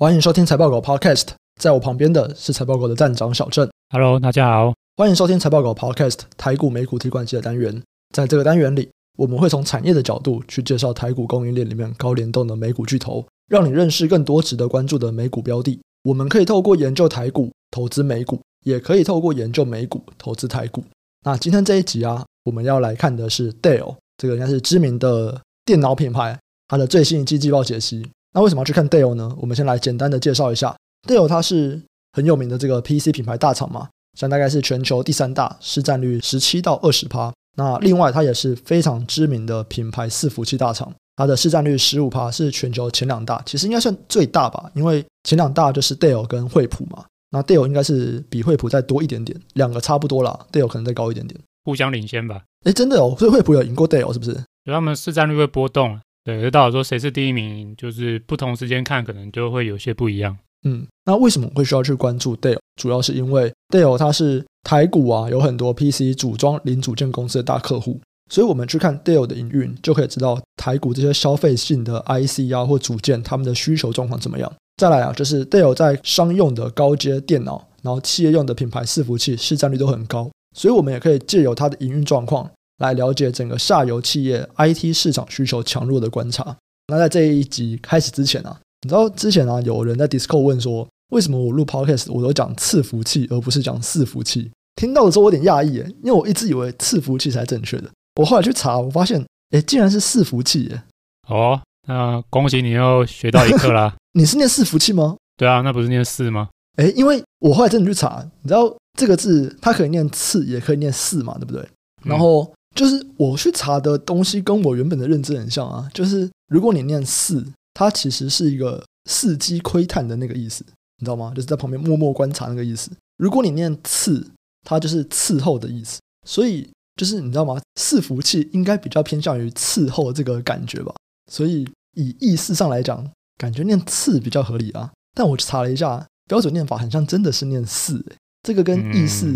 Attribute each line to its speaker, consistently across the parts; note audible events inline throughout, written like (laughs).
Speaker 1: 欢迎收听财报狗 Podcast，在我旁边的是财报狗的站长小郑。
Speaker 2: Hello，大家好，
Speaker 1: 欢迎收听财报狗 Podcast 台股美股提款机的单元。在这个单元里，我们会从产业的角度去介绍台股供应链里面高联动的美股巨头，让你认识更多值得关注的美股标的。我们可以透过研究台股投资美股，也可以透过研究美股投资台股。那今天这一集啊，我们要来看的是 Dell，这个应该是知名的电脑品牌，它的最新一季季报解析。那为什么要去看 Dell 呢？我们先来简单的介绍一下 Dell，它是很有名的这个 PC 品牌大厂嘛，像大概是全球第三大，市占率十七到二十趴。那另外它也是非常知名的品牌伺服器大厂，它的市占率十五趴，是全球前两大，其实应该算最大吧，因为前两大就是 Dell 跟惠普嘛。那 Dell 应该是比惠普再多一点点，两个差不多啦，Dell 可能再高一点点，
Speaker 2: 互相领先吧。
Speaker 1: 哎，真的哦，所以惠普有赢过 Dell 是不是？
Speaker 2: 就他们市占率会波动，对，就到底说谁是第一名，就是不同时间看可能就会有些不一样。
Speaker 1: 嗯，那为什么会需要去关注 Dell？主要是因为 Dell 它是台股啊，有很多 PC 组装零组件公司的大客户，所以我们去看 Dell 的营运，就可以知道台股这些消费性的 IC 啊或组件，他们的需求状况怎么样。再来啊，就是 Dell 在商用的高阶电脑，然后企业用的品牌伺服器市占率都很高，所以我们也可以借由它的营运状况来了解整个下游企业 IT 市场需求强弱的观察。那在这一集开始之前啊，你知道之前啊有人在 Discord 问说，为什么我录 Podcast 我都讲伺服器而不是讲伺服器？听到的时候我有点讶异耶，因为我一直以为伺服器才正确的。我后来去查，我发现哎，竟然是伺服器耶！
Speaker 2: 哦，那恭喜你又学到一课啦。(laughs)
Speaker 1: 你是念伺服器吗？
Speaker 2: 对啊，那不是念四吗？
Speaker 1: 哎，因为我后来真的去查，你知道这个字它可以念次，也可以念四嘛，对不对？然后就是我去查的东西跟我原本的认知很像啊，就是如果你念四，它其实是一个伺机窥探的那个意思，你知道吗？就是在旁边默默观察那个意思。如果你念伺，它就是伺候的意思。所以就是你知道吗？伺服器应该比较偏向于伺候这个感觉吧。所以以意思上来讲。感觉念伺比较合理啊，但我去查了一下标准念法，好像真的是念四诶，这个跟意思，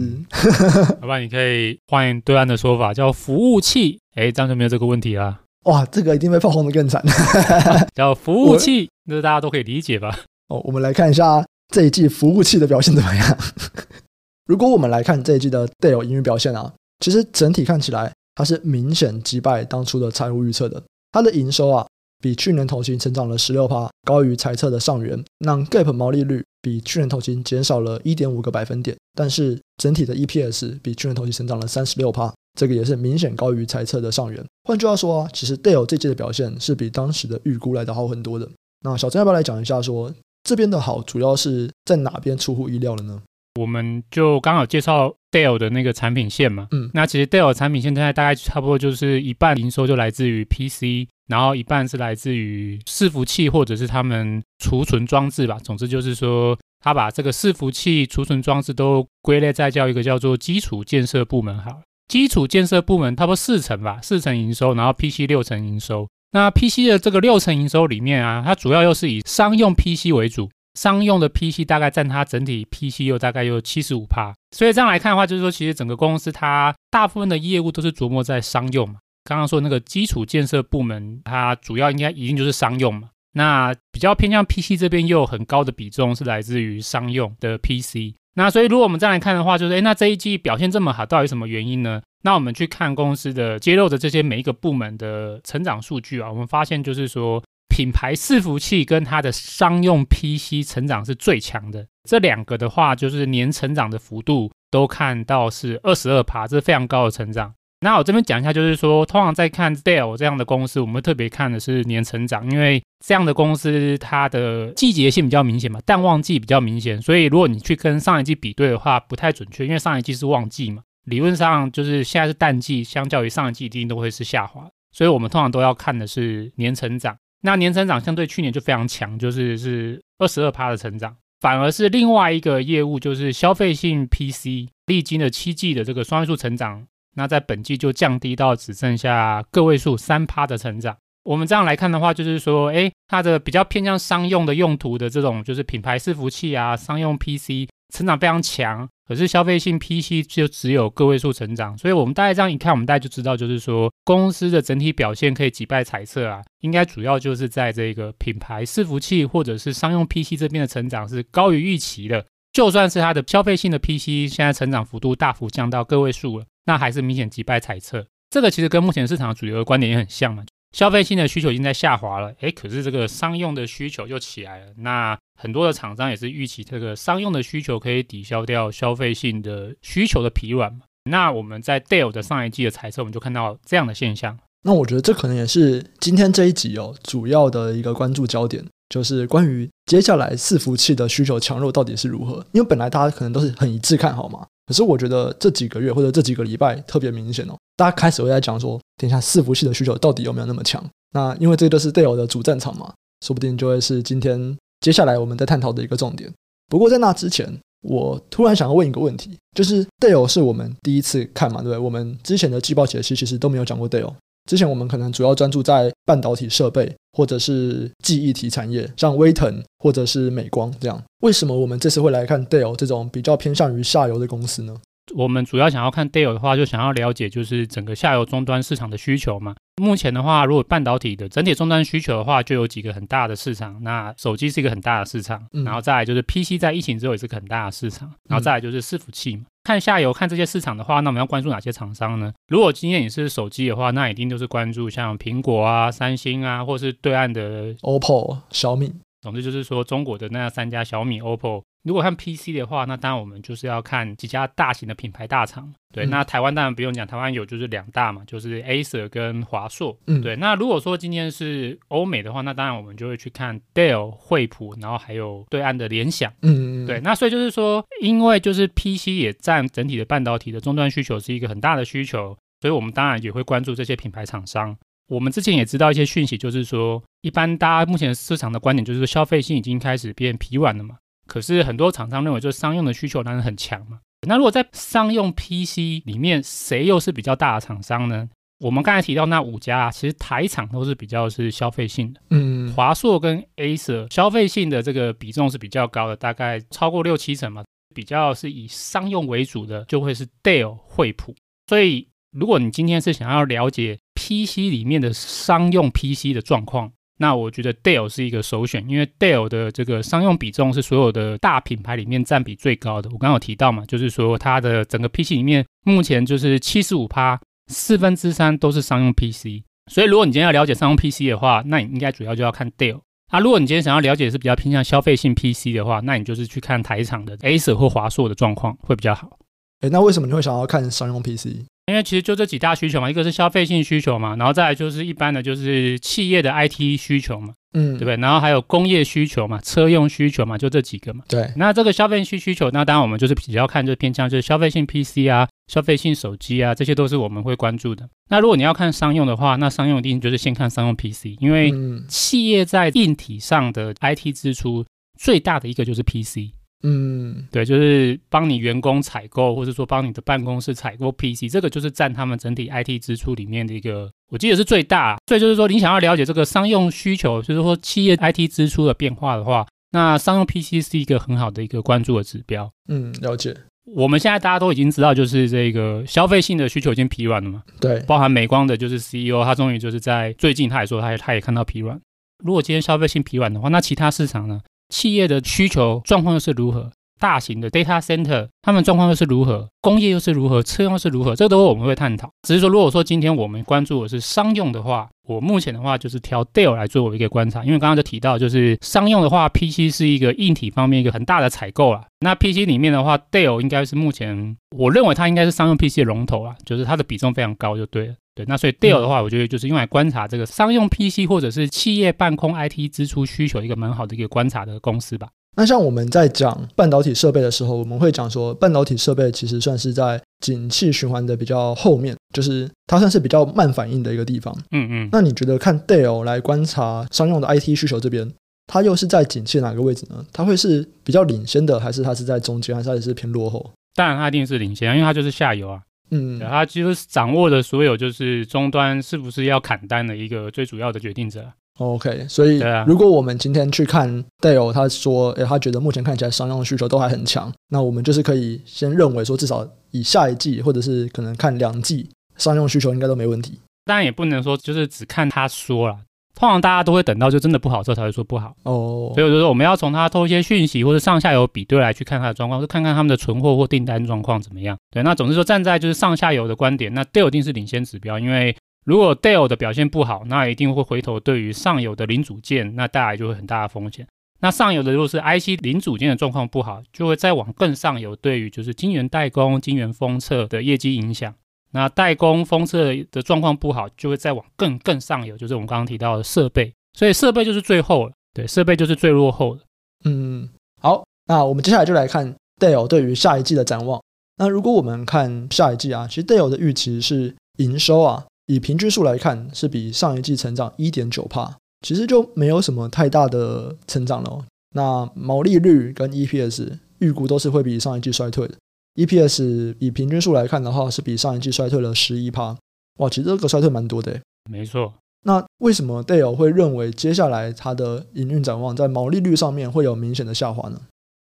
Speaker 2: 要不然你可以换对岸的说法叫服务器，哎，这样就没有这个问题啦。
Speaker 1: 哇，这个一定被炮轰的更惨，(laughs)
Speaker 2: 叫服务器，那我大家都可以理解吧？
Speaker 1: 哦，我们来看一下这一季服务器的表现怎么样。(laughs) 如果我们来看这一季的 Dell 营运表现啊，其实整体看起来它是明显击败当初的财务预测的，它的营收啊。比去年同期成长了十六趴，高于财测的上缘。那 GAAP 毛利率比去年同期减少了一点五个百分点，但是整体的 EPS 比去年同期成长了三十六趴，这个也是明显高于财测的上缘。换句话说啊，其实 Dell 这季的表现是比当时的预估来的好很多的。那小郑要不要来讲一下说，说这边的好主要是在哪边出乎意料了呢？
Speaker 2: 我们就刚好介绍 Dell 的那个产品线嘛，嗯，那其实 Dell 产品线现在大概差不多就是一半营收就来自于 PC。然后一半是来自于伺服器或者是他们储存装置吧。总之就是说，他把这个伺服器、储存装置都归类在叫一个叫做基础建设部门。好，基础建设部门差不多四成吧，四成营收，然后 PC 六成营收。那 PC 的这个六成营收里面啊，它主要又是以商用 PC 为主，商用的 PC 大概占它整体 PC 又大概有七十五趴。所以这样来看的话，就是说其实整个公司它大部分的业务都是琢磨在商用嘛。刚刚说那个基础建设部门，它主要应该一定就是商用嘛。那比较偏向 PC 这边，又有很高的比重是来自于商用的 PC。那所以如果我们再来看的话，就是诶，那这一季表现这么好，到底什么原因呢？那我们去看公司的揭露的这些每一个部门的成长数据啊，我们发现就是说，品牌伺服器跟它的商用 PC 成长是最强的。这两个的话，就是年成长的幅度都看到是二十二趴，这是非常高的成长。那我这边讲一下，就是说，通常在看 Dell 这样的公司，我们特别看的是年成长，因为这样的公司它的季节性比较明显嘛，淡旺季比较明显，所以如果你去跟上一季比对的话，不太准确，因为上一季是旺季嘛，理论上就是现在是淡季，相较于上一季一定都会是下滑，所以我们通常都要看的是年成长。那年成长相对去年就非常强，就是是二十二趴的成长，反而是另外一个业务就是消费性 PC，历经了七季的这个双位数成长。那在本季就降低到只剩下个位数三趴的成长。我们这样来看的话，就是说，哎，它的比较偏向商用的用途的这种，就是品牌伺服器啊，商用 PC 成长非常强。可是消费性 PC 就只有个位数成长，所以我们大概这样一看，我们大概就知道，就是说公司的整体表现可以击败猜测啊，应该主要就是在这个品牌伺服器或者是商用 PC 这边的成长是高于预期的。就算是它的消费性的 PC 现在成长幅度大幅降到个位数了，那还是明显击败猜测。这个其实跟目前市场主流的观点也很像嘛。消费性的需求已经在下滑了，诶，可是这个商用的需求又起来了。那很多的厂商也是预期这个商用的需求可以抵消掉消费性的需求的疲软嘛。那我们在 Dell 的上一季的猜测，我们就看到这样的现象。
Speaker 1: 那我觉得这可能也是今天这一集哦主要的一个关注焦点，就是关于接下来伺服器的需求强弱到底是如何。因为本来大家可能都是很一致看好嘛。可是我觉得这几个月或者这几个礼拜特别明显哦，大家开始会在讲说，等一下伺服器的需求到底有没有那么强？那因为这个是 Dell 的主战场嘛，说不定就会是今天接下来我们在探讨的一个重点。不过在那之前，我突然想要问一个问题，就是 Dell 是我们第一次看嘛，对不对？我们之前的季报解析其实都没有讲过 Dell。之前我们可能主要专注在半导体设备或者是记忆体产业，像威腾或者是美光这样。为什么我们这次会来看 Dell 这种比较偏向于下游的公司呢？
Speaker 2: 我们主要想要看 Dell 的话，就想要了解就是整个下游终端市场的需求嘛。目前的话，如果半导体的整体终端需求的话，就有几个很大的市场。那手机是一个很大的市场，然后再来就是 PC 在疫情之后也是个很大的市场，然后再来就是伺服器嘛。看下游看这些市场的话，那我们要关注哪些厂商呢？如果今天你是手机的话，那一定就是关注像苹果啊、三星啊，或是对岸的
Speaker 1: OPPO、小米。
Speaker 2: 总之就是说，中国的那三家小米、OPPO。如果看 PC 的话，那当然我们就是要看几家大型的品牌大厂。对，嗯、那台湾当然不用讲，台湾有就是两大嘛，就是 Acer 跟华硕。嗯，对。那如果说今天是欧美的话，那当然我们就会去看 Dell、惠普，然后还有对岸的联想。嗯嗯，对。那所以就是说，因为就是 PC 也占整体的半导体的终端需求是一个很大的需求，所以我们当然也会关注这些品牌厂商。我们之前也知道一些讯息，就是说，一般大家目前市场的观点就是说，消费性已经开始变疲软了嘛。可是很多厂商认为，就是商用的需求当然很强嘛。那如果在商用 PC 里面，谁又是比较大的厂商呢？我们刚才提到那五家，其实台厂都是比较是消费性的。嗯，华硕跟 Acer 消费性的这个比重是比较高的，大概超过六七成嘛。比较是以商用为主的，就会是 Dell、惠普。所以，如果你今天是想要了解 PC 里面的商用 PC 的状况，那我觉得 Dell 是一个首选，因为 Dell 的这个商用比重是所有的大品牌里面占比最高的。我刚刚有提到嘛，就是说它的整个 PC 里面目前就是七十五趴，四分之三都是商用 PC。所以如果你今天要了解商用 PC 的话，那你应该主要就要看 Dell。啊，如果你今天想要了解是比较偏向消费性 PC 的话，那你就是去看台厂的 Acer 或华硕的状况会比较好。
Speaker 1: 诶，那为什么你会想要看商用 PC？
Speaker 2: 因为其实就这几大需求嘛，一个是消费性需求嘛，然后再来就是一般的就是企业的 IT 需求嘛，嗯，对不对？然后还有工业需求嘛，车用需求嘛，就这几个嘛。
Speaker 1: 对。
Speaker 2: 那这个消费性需求，那当然我们就是比较看就偏向就是消费性 PC 啊，消费性手机啊，这些都是我们会关注的。那如果你要看商用的话，那商用一定就是先看商用 PC，因为企业在硬体上的 IT 支出最大的一个就是 PC。嗯，对，就是帮你员工采购，或者说帮你的办公室采购 PC，这个就是占他们整体 IT 支出里面的一个，我记得是最大。所以就是说，你想要了解这个商用需求，就是说企业 IT 支出的变化的话，那商用 PC 是一个很好的一个关注的指标。
Speaker 1: 嗯，了解。
Speaker 2: 我们现在大家都已经知道，就是这个消费性的需求已经疲软了嘛。
Speaker 1: 对，
Speaker 2: 包含美光的，就是 CEO，他终于就是在最近，他也说，他也他也看到疲软。如果今天消费性疲软的话，那其他市场呢？企业的需求状况又是如何？大型的 data center，他们状况又是如何？工业又是如何？车用又是如何？这个都是我们会探讨。只是说，如果说今天我们关注的是商用的话，我目前的话就是挑 Dell 来做我一个观察，因为刚刚就提到，就是商用的话，PC 是一个硬体方面一个很大的采购啊。那 PC 里面的话，Dell 应该是目前我认为它应该是商用 PC 的龙头啊，就是它的比重非常高，就对了。对，那所以 Dell 的话，我觉得就是用来观察这个商用 PC 或者是企业办公 IT 支出需求一个蛮好的一个观察的公司吧。
Speaker 1: 那像我们在讲半导体设备的时候，我们会讲说，半导体设备其实算是在景气循环的比较后面，就是它算是比较慢反应的一个地方。嗯嗯。那你觉得看 Dell 来观察商用的 IT 需求这边，它又是在景气哪个位置呢？它会是比较领先的，还是它是在中间，还是它也是偏落后？
Speaker 2: 当然，它一定是领先，因为它就是下游啊。嗯，它、啊、其实掌握的所有就是终端是不是要砍单的一个最主要的决定者。
Speaker 1: OK，所以如果我们今天去看 Dell，他说，诶，他觉得目前看起来商用需求都还很强，那我们就是可以先认为说，至少以下一季或者是可能看两季，商用需求应该都没问题。
Speaker 2: 当然也不能说就是只看他说了。通常大家都会等到就真的不好之后才会说不好
Speaker 1: 哦，
Speaker 2: 所以我就说我们要从他偷一些讯息或者上下游比对来去看他的状况，就看看他们的存货或订单状况怎么样。对，那总之说站在就是上下游的观点，那 Dell 一定是领先指标，因为如果 Dell 的表现不好，那一定会回头对于上游的零组件那带来就会很大的风险。那上游的如果是 IC 零组件的状况不好，就会再往更上游，对于就是晶圆代工、晶圆封测的业绩影响。那代工封测的状况不好，就会再往更更上游，就是我们刚刚提到的设备。所以设备就是最后了，对，设备就是最落后的。
Speaker 1: 嗯，好，那我们接下来就来看 Dell 对于下一季的展望。那如果我们看下一季啊，其实 Dell 的预期是营收啊，以平均数来看是比上一季成长一点九帕，其实就没有什么太大的成长了哦。那毛利率跟 EPS 预估都是会比上一季衰退的。EPS 以平均数来看的话，是比上一季衰退了十一帕。哇，其实这个衰退蛮多的。
Speaker 2: 没错。
Speaker 1: 那为什么 Dale 会认为接下来它的营运展望在毛利率上面会有明显的下滑呢？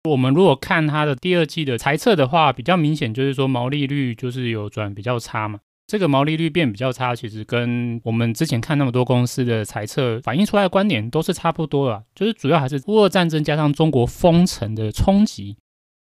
Speaker 2: 我们如果看它的第二季的财测的话，比较明显就是说毛利率就是有转比较差嘛。这个毛利率变比较差，其实跟我们之前看那么多公司的财测反映出来的观点都是差不多的，就是主要还是乌俄战争加上中国封城的冲击，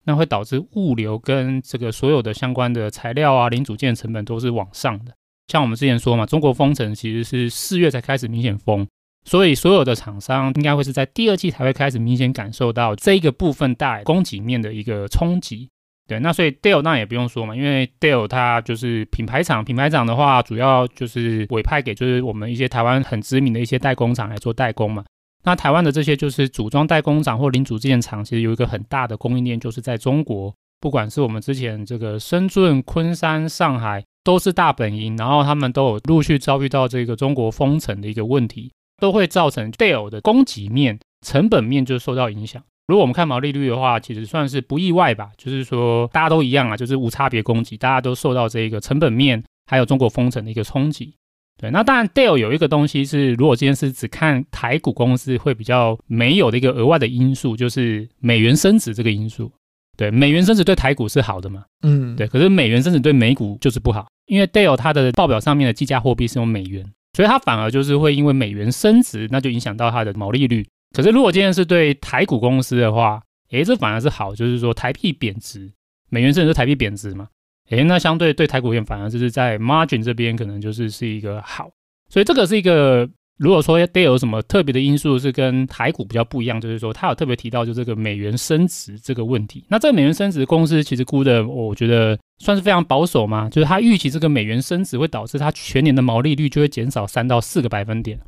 Speaker 2: 那会导致物流跟这个所有的相关的材料啊、零组件成本都是往上的。像我们之前说嘛，中国封城其实是四月才开始明显封，所以所有的厂商应该会是在第二季才会开始明显感受到这一个部分带供给面的一个冲击。对，那所以 Dell 那也不用说嘛，因为 Dell 它就是品牌厂，品牌厂的话主要就是委派给就是我们一些台湾很知名的一些代工厂来做代工嘛。那台湾的这些就是组装代工厂或零组件厂，其实有一个很大的供应链就是在中国，不管是我们之前这个深圳、昆山、上海。都是大本营，然后他们都有陆续遭遇到这个中国封城的一个问题，都会造成 Dell 的供给面、成本面就受到影响。如果我们看毛利率的话，其实算是不意外吧，就是说大家都一样啊，就是无差别攻击，大家都受到这个成本面还有中国封城的一个冲击。对，那当然 Dell 有一个东西是，如果今天是只看台股公司会比较没有的一个额外的因素，就是美元升值这个因素。对，美元升值对台股是好的嘛？
Speaker 1: 嗯，
Speaker 2: 对，可是美元升值对美股就是不好。因为 Dell 它的报表上面的计价货币是用美元，所以它反而就是会因为美元升值，那就影响到它的毛利率。可是如果今天是对台股公司的话，诶，这反而是好，就是说台币贬值，美元升值，台币贬值嘛，诶，那相对对台股而言，反而就是在 margin 这边可能就是是一个好，所以这个是一个。如果说 Dell 有什么特别的因素是跟台股比较不一样，就是说它有特别提到就这个美元升值这个问题。那这个美元升值公司其实估的，我觉得算是非常保守嘛，就是它预期这个美元升值会导致它全年的毛利率就会减少三到四个百分点，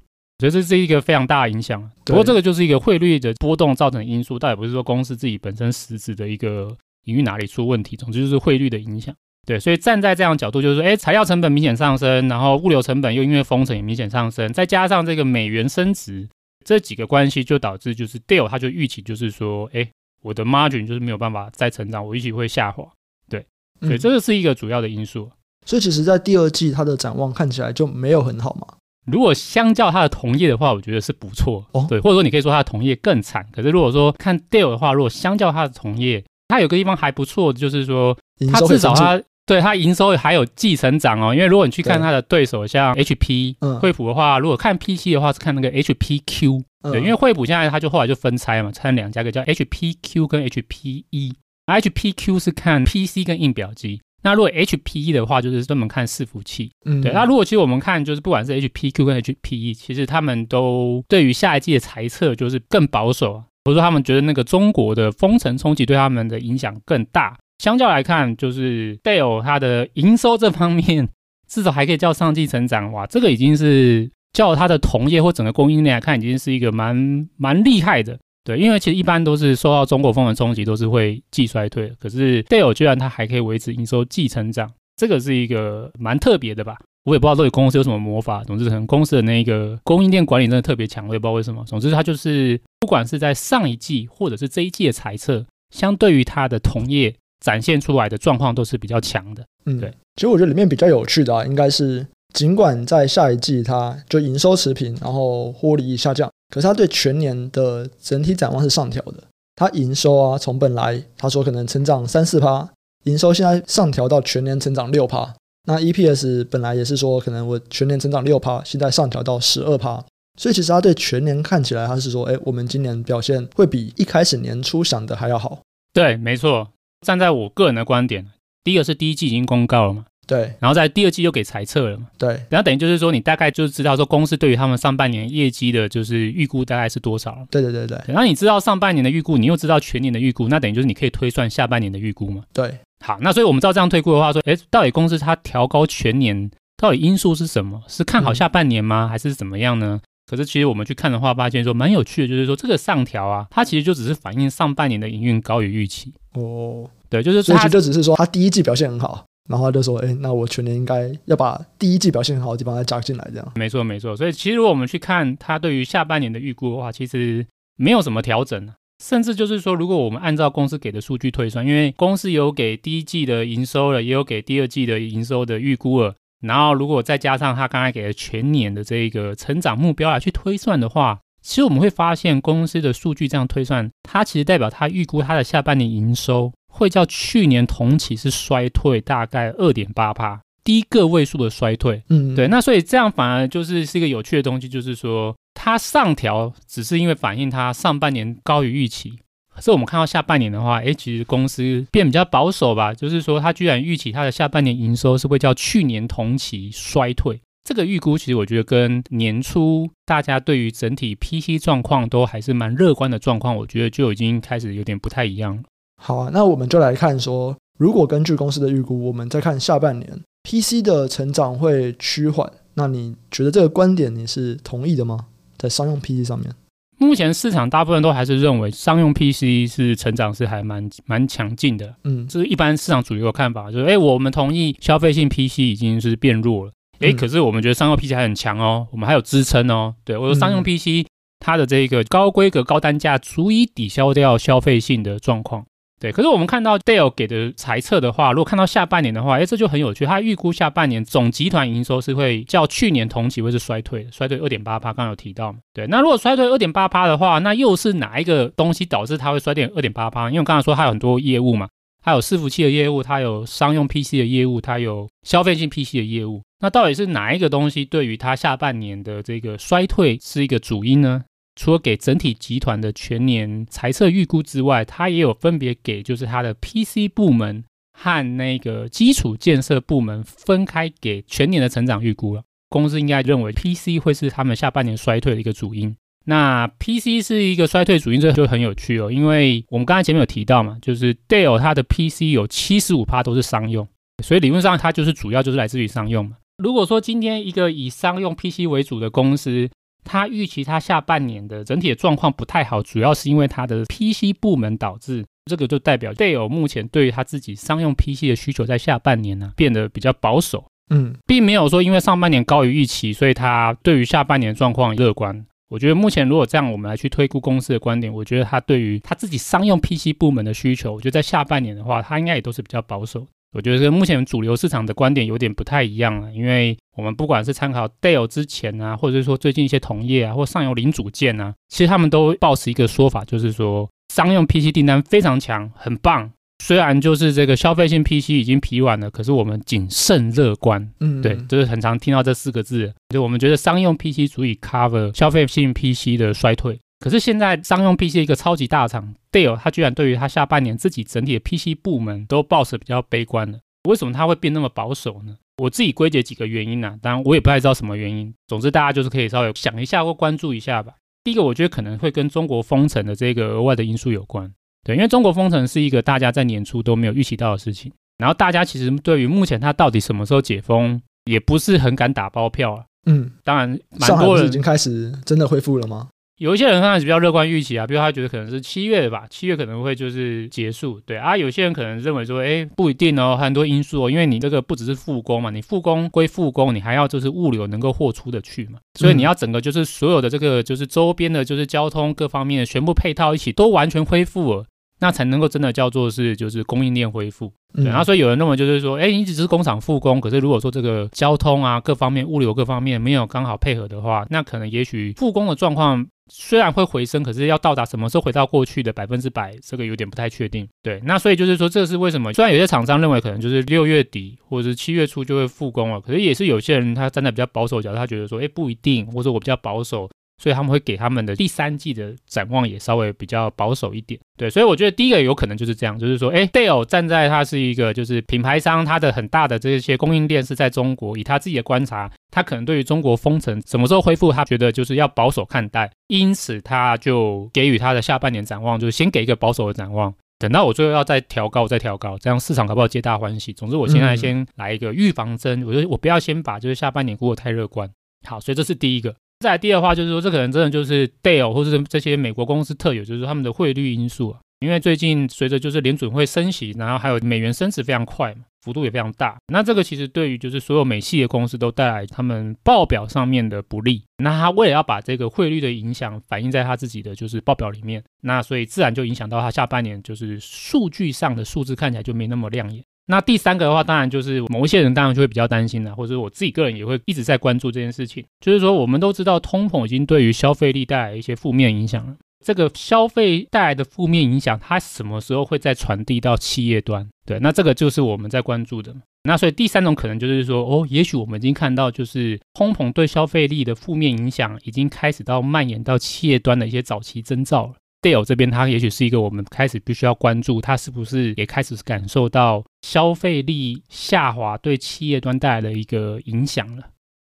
Speaker 2: 所以这是一个非常大的影响。不过这个就是一个汇率的波动造成的因素，倒也不是说公司自己本身实质的一个营运哪里出问题，总之就是汇率的影响。对，所以站在这样角度，就是说，哎，材料成本明显上升，然后物流成本又因为封城也明显上升，再加上这个美元升值，这几个关系就导致就是 Dell 它就预期就是说，哎，我的 margin 就是没有办法再成长，我预期会下滑。对，所以这个是一个主要的因素。
Speaker 1: 嗯，所以其实，在第二季它的展望看起来就没有很好嘛。
Speaker 2: 如果相较它的同业的话，我觉得是不错。哦，对，或者说你可以说它的同业更惨。可是如果说看 Dell 的话，如果相较它的同业，它有个地方还不错，就是说它至少它。对，它营收还有继承长哦，因为如果你去看它的对手，像 HP、惠普的话，如果看 PC 的话是看那个 HPQ，对，因为惠普现在它就后来就分拆嘛，拆两家，一个叫 HPQ 跟 HPE，那 HPQ 是看 PC 跟印表机，那如果 HPE 的话就是专门看伺服器，嗯，对，那如果其实我们看就是不管是 HPQ 跟 HPE，其实他们都对于下一季的猜测就是更保守，或者说他们觉得那个中国的封城冲击对他们的影响更大。相较来看，就是 Dell 它的营收这方面，(laughs) 至少还可以叫上季成长，哇，这个已经是叫它的同业或整个供应链来看，已经是一个蛮蛮厉害的。对，因为其实一般都是受到中国风的冲击，都是会季衰退。可是 Dell 居然它还可以维持营收季成长，这个是一个蛮特别的吧？我也不知道这里公司有什么魔法，总之可能公司的那个供应链管理真的特别强，我也不知道为什么。总之它就是不管是在上一季或者是这一季的财测，相对于它的同业。展现出来的状况都是比较强的，
Speaker 1: 嗯，对。其实我觉得里面比较有趣的啊，应该是尽管在下一季它就营收持平，然后获利下降，可是它对全年的整体展望是上调的。它营收啊，从本来他说可能成长三四趴，营收现在上调到全年成长六趴。那 EPS 本来也是说可能我全年成长六趴，现在上调到十二趴。所以其实他对全年看起来，他是说，哎，我们今年表现会比一开始年初想的还要好。
Speaker 2: 对，没错。站在我个人的观点，第一个是第一季已经公告了嘛。
Speaker 1: 对，
Speaker 2: 然后在第二季又给裁撤了嘛，
Speaker 1: 对，
Speaker 2: 然后等于就是说，你大概就知道说公司对于他们上半年业绩的就是预估大概是多少。
Speaker 1: 对对对对，
Speaker 2: 然后你知道上半年的预估，你又知道全年的预估，那等于就是你可以推算下半年的预估嘛。
Speaker 1: 对，
Speaker 2: 好，那所以我们照这样推估的话，说，哎，到底公司它调高全年，到底因素是什么？是看好下半年吗？嗯、还是怎么样呢？可是其实我们去看的话，发现说蛮有趣的，就是说这个上调啊，它其实就只是反映上半年的营运高于预期。哦，对，就是
Speaker 1: 所以就只是说它第一季表现很好。然后他就说：“哎，那我全年应该要把第一季表现很好的地方再加进来，这样。”
Speaker 2: 没错，没错。所以其实如果我们去看他对于下半年的预估的话，其实没有什么调整，甚至就是说，如果我们按照公司给的数据推算，因为公司有给第一季的营收了，也有给第二季的营收的预估了，然后如果再加上他刚才给的全年的这一个成长目标来去推算的话，其实我们会发现公司的数据这样推算，它其实代表它预估它的下半年营收。会较去年同期是衰退大概二点八趴，低个位数的衰退。嗯，对，那所以这样反而就是是一个有趣的东西，就是说它上调只是因为反映它上半年高于预期，可是我们看到下半年的话，诶，其实公司变比较保守吧，就是说它居然预期它的下半年营收是会较去年同期衰退。这个预估其实我觉得跟年初大家对于整体 PC 状况都还是蛮乐观的状况，我觉得就已经开始有点不太一样了。
Speaker 1: 好啊，那我们就来看说，如果根据公司的预估，我们再看下半年 PC 的成长会趋缓，那你觉得这个观点你是同意的吗？在商用 PC 上面，
Speaker 2: 目前市场大部分都还是认为商用 PC 是成长是还蛮蛮强劲的，嗯，这是一般市场主流的看法，就是哎，我们同意消费性 PC 已经是变弱了，哎，可是我们觉得商用 PC 还很强哦，我们还有支撑哦，对，我说商用 PC 它的这个高规格高单价足以抵消掉消费性的状况。对，可是我们看到 Dale 给的猜测的话，如果看到下半年的话，哎，这就很有趣。他预估下半年总集团营收是会较去年同期会是衰退，衰退二点八趴，刚刚有提到。对，那如果衰退二点八趴的话，那又是哪一个东西导致它会衰退二点八趴？因为我刚才说它有很多业务嘛，它有伺服器的业务，它有商用 PC 的业务，它有消费性 PC 的业务。那到底是哪一个东西对于它下半年的这个衰退是一个主因呢？除了给整体集团的全年财测预估之外，它也有分别给就是它的 PC 部门和那个基础建设部门分开给全年的成长预估了。公司应该认为 PC 会是他们下半年衰退的一个主因。那 PC 是一个衰退主因，这就很有趣哦，因为我们刚才前面有提到嘛，就是 Dell 它的 PC 有七十五趴都是商用，所以理论上它就是主要就是来自于商用嘛。如果说今天一个以商用 PC 为主的公司，他预期他下半年的整体的状况不太好，主要是因为他的 PC 部门导致。这个就代表 Dell 目前对于他自己商用 PC 的需求在下半年呢、啊、变得比较保守。嗯，并没有说因为上半年高于预期，所以他对于下半年状况乐观。我觉得目前如果这样我们来去推估公司的观点，我觉得他对于他自己商用 PC 部门的需求，我觉得在下半年的话，他应该也都是比较保守。我觉得跟目前主流市场的观点有点不太一样了，因为我们不管是参考 Dell 之前啊，或者是说最近一些同业啊，或上游零组件啊，其实他们都抱持一个说法，就是说商用 PC 订单非常强，很棒。虽然就是这个消费性 PC 已经疲软了，可是我们谨慎乐观。嗯，对，就是很常听到这四个字，就我们觉得商用 PC 足以 cover 消费性 PC 的衰退。可是现在商用 PC 一个超级大厂 Dell，他居然对于他下半年自己整体的 PC 部门都抱持比较悲观的，为什么他会变那么保守呢？我自己归结几个原因呢、啊，当然我也不太知道什么原因。总之大家就是可以稍微想一下或关注一下吧。第一个，我觉得可能会跟中国封城的这个额外的因素有关。对，因为中国封城是一个大家在年初都没有预期到的事情，然后大家其实对于目前它到底什么时候解封，也不是很敢打包票啊。嗯，当然，蛮多人
Speaker 1: 已经开始真的恢复了吗？
Speaker 2: 有一些人可能是比较乐观预期啊，比如他觉得可能是七月吧，七月可能会就是结束，对啊。有些人可能认为说，哎，不一定哦，很多因素哦，因为你这个不只是复工嘛，你复工归复工，你还要就是物流能够货出的去嘛，所以你要整个就是所有的这个就是周边的就是交通各方面全部配套一起都完全恢复了，那才能够真的叫做是就是供应链恢复。
Speaker 1: 对、
Speaker 2: 然后所以有人认为就是说，哎，你只是工厂复工，可是如果说这个交通啊各方面物流各方面没有刚好配合的话，那可能也许复工的状况虽然会回升，可是要到达什么时候回到过去的百分之百，这个有点不太确定。对，那所以就是说，这是为什么？虽然有些厂商认为可能就是六月底或者是七月初就会复工了，可是也是有些人他站在比较保守角度，他觉得说，哎，不一定，或者我比较保守。所以他们会给他们的第三季的展望也稍微比较保守一点，对，所以我觉得第一个有可能就是这样，就是说，哎，Dale 站在他是一个就是品牌商，他的很大的这些供应链是在中国，以他自己的观察，他可能对于中国封城什么时候恢复，他觉得就是要保守看待，因此他就给予他的下半年展望，就是先给一个保守的展望，等到我最后要再调高再调高，这样市场可不好皆大欢喜。总之，我现在先来一个预防针，我觉得我不要先把就是下半年过得太乐观。好，所以这是第一个。再第二话就是说，这可能真的就是 Dell 或是这些美国公司特有，就是他们的汇率因素啊。因为最近随着就是联准会升息，然后还有美元升值非常快嘛，幅度也非常大。那这个其实对于就是所有美系的公司都带来他们报表上面的不利。那他为了要把这个汇率的影响反映在他自己的就是报表里面，那所以自然就影响到他下半年就是数据上的数字看起来就没那么亮眼。那第三个的话，当然就是某一些人当然就会比较担心了，或者我自己个人也会一直在关注这件事情。就是说，我们都知道通膨已经对于消费力带来一些负面影响了。这个消费带来的负面影响，它什么时候会再传递到企业端？对，那这个就是我们在关注的。那所以第三种可能就是说，哦，也许我们已经看到，就是通膨对消费力的负面影响已经开始到蔓延到企业端的一些早期征兆了。Dell 这边，它也许是一个我们开始必须要关注，它是不是也开始感受到消费力下滑对企业端带来的一个影响了？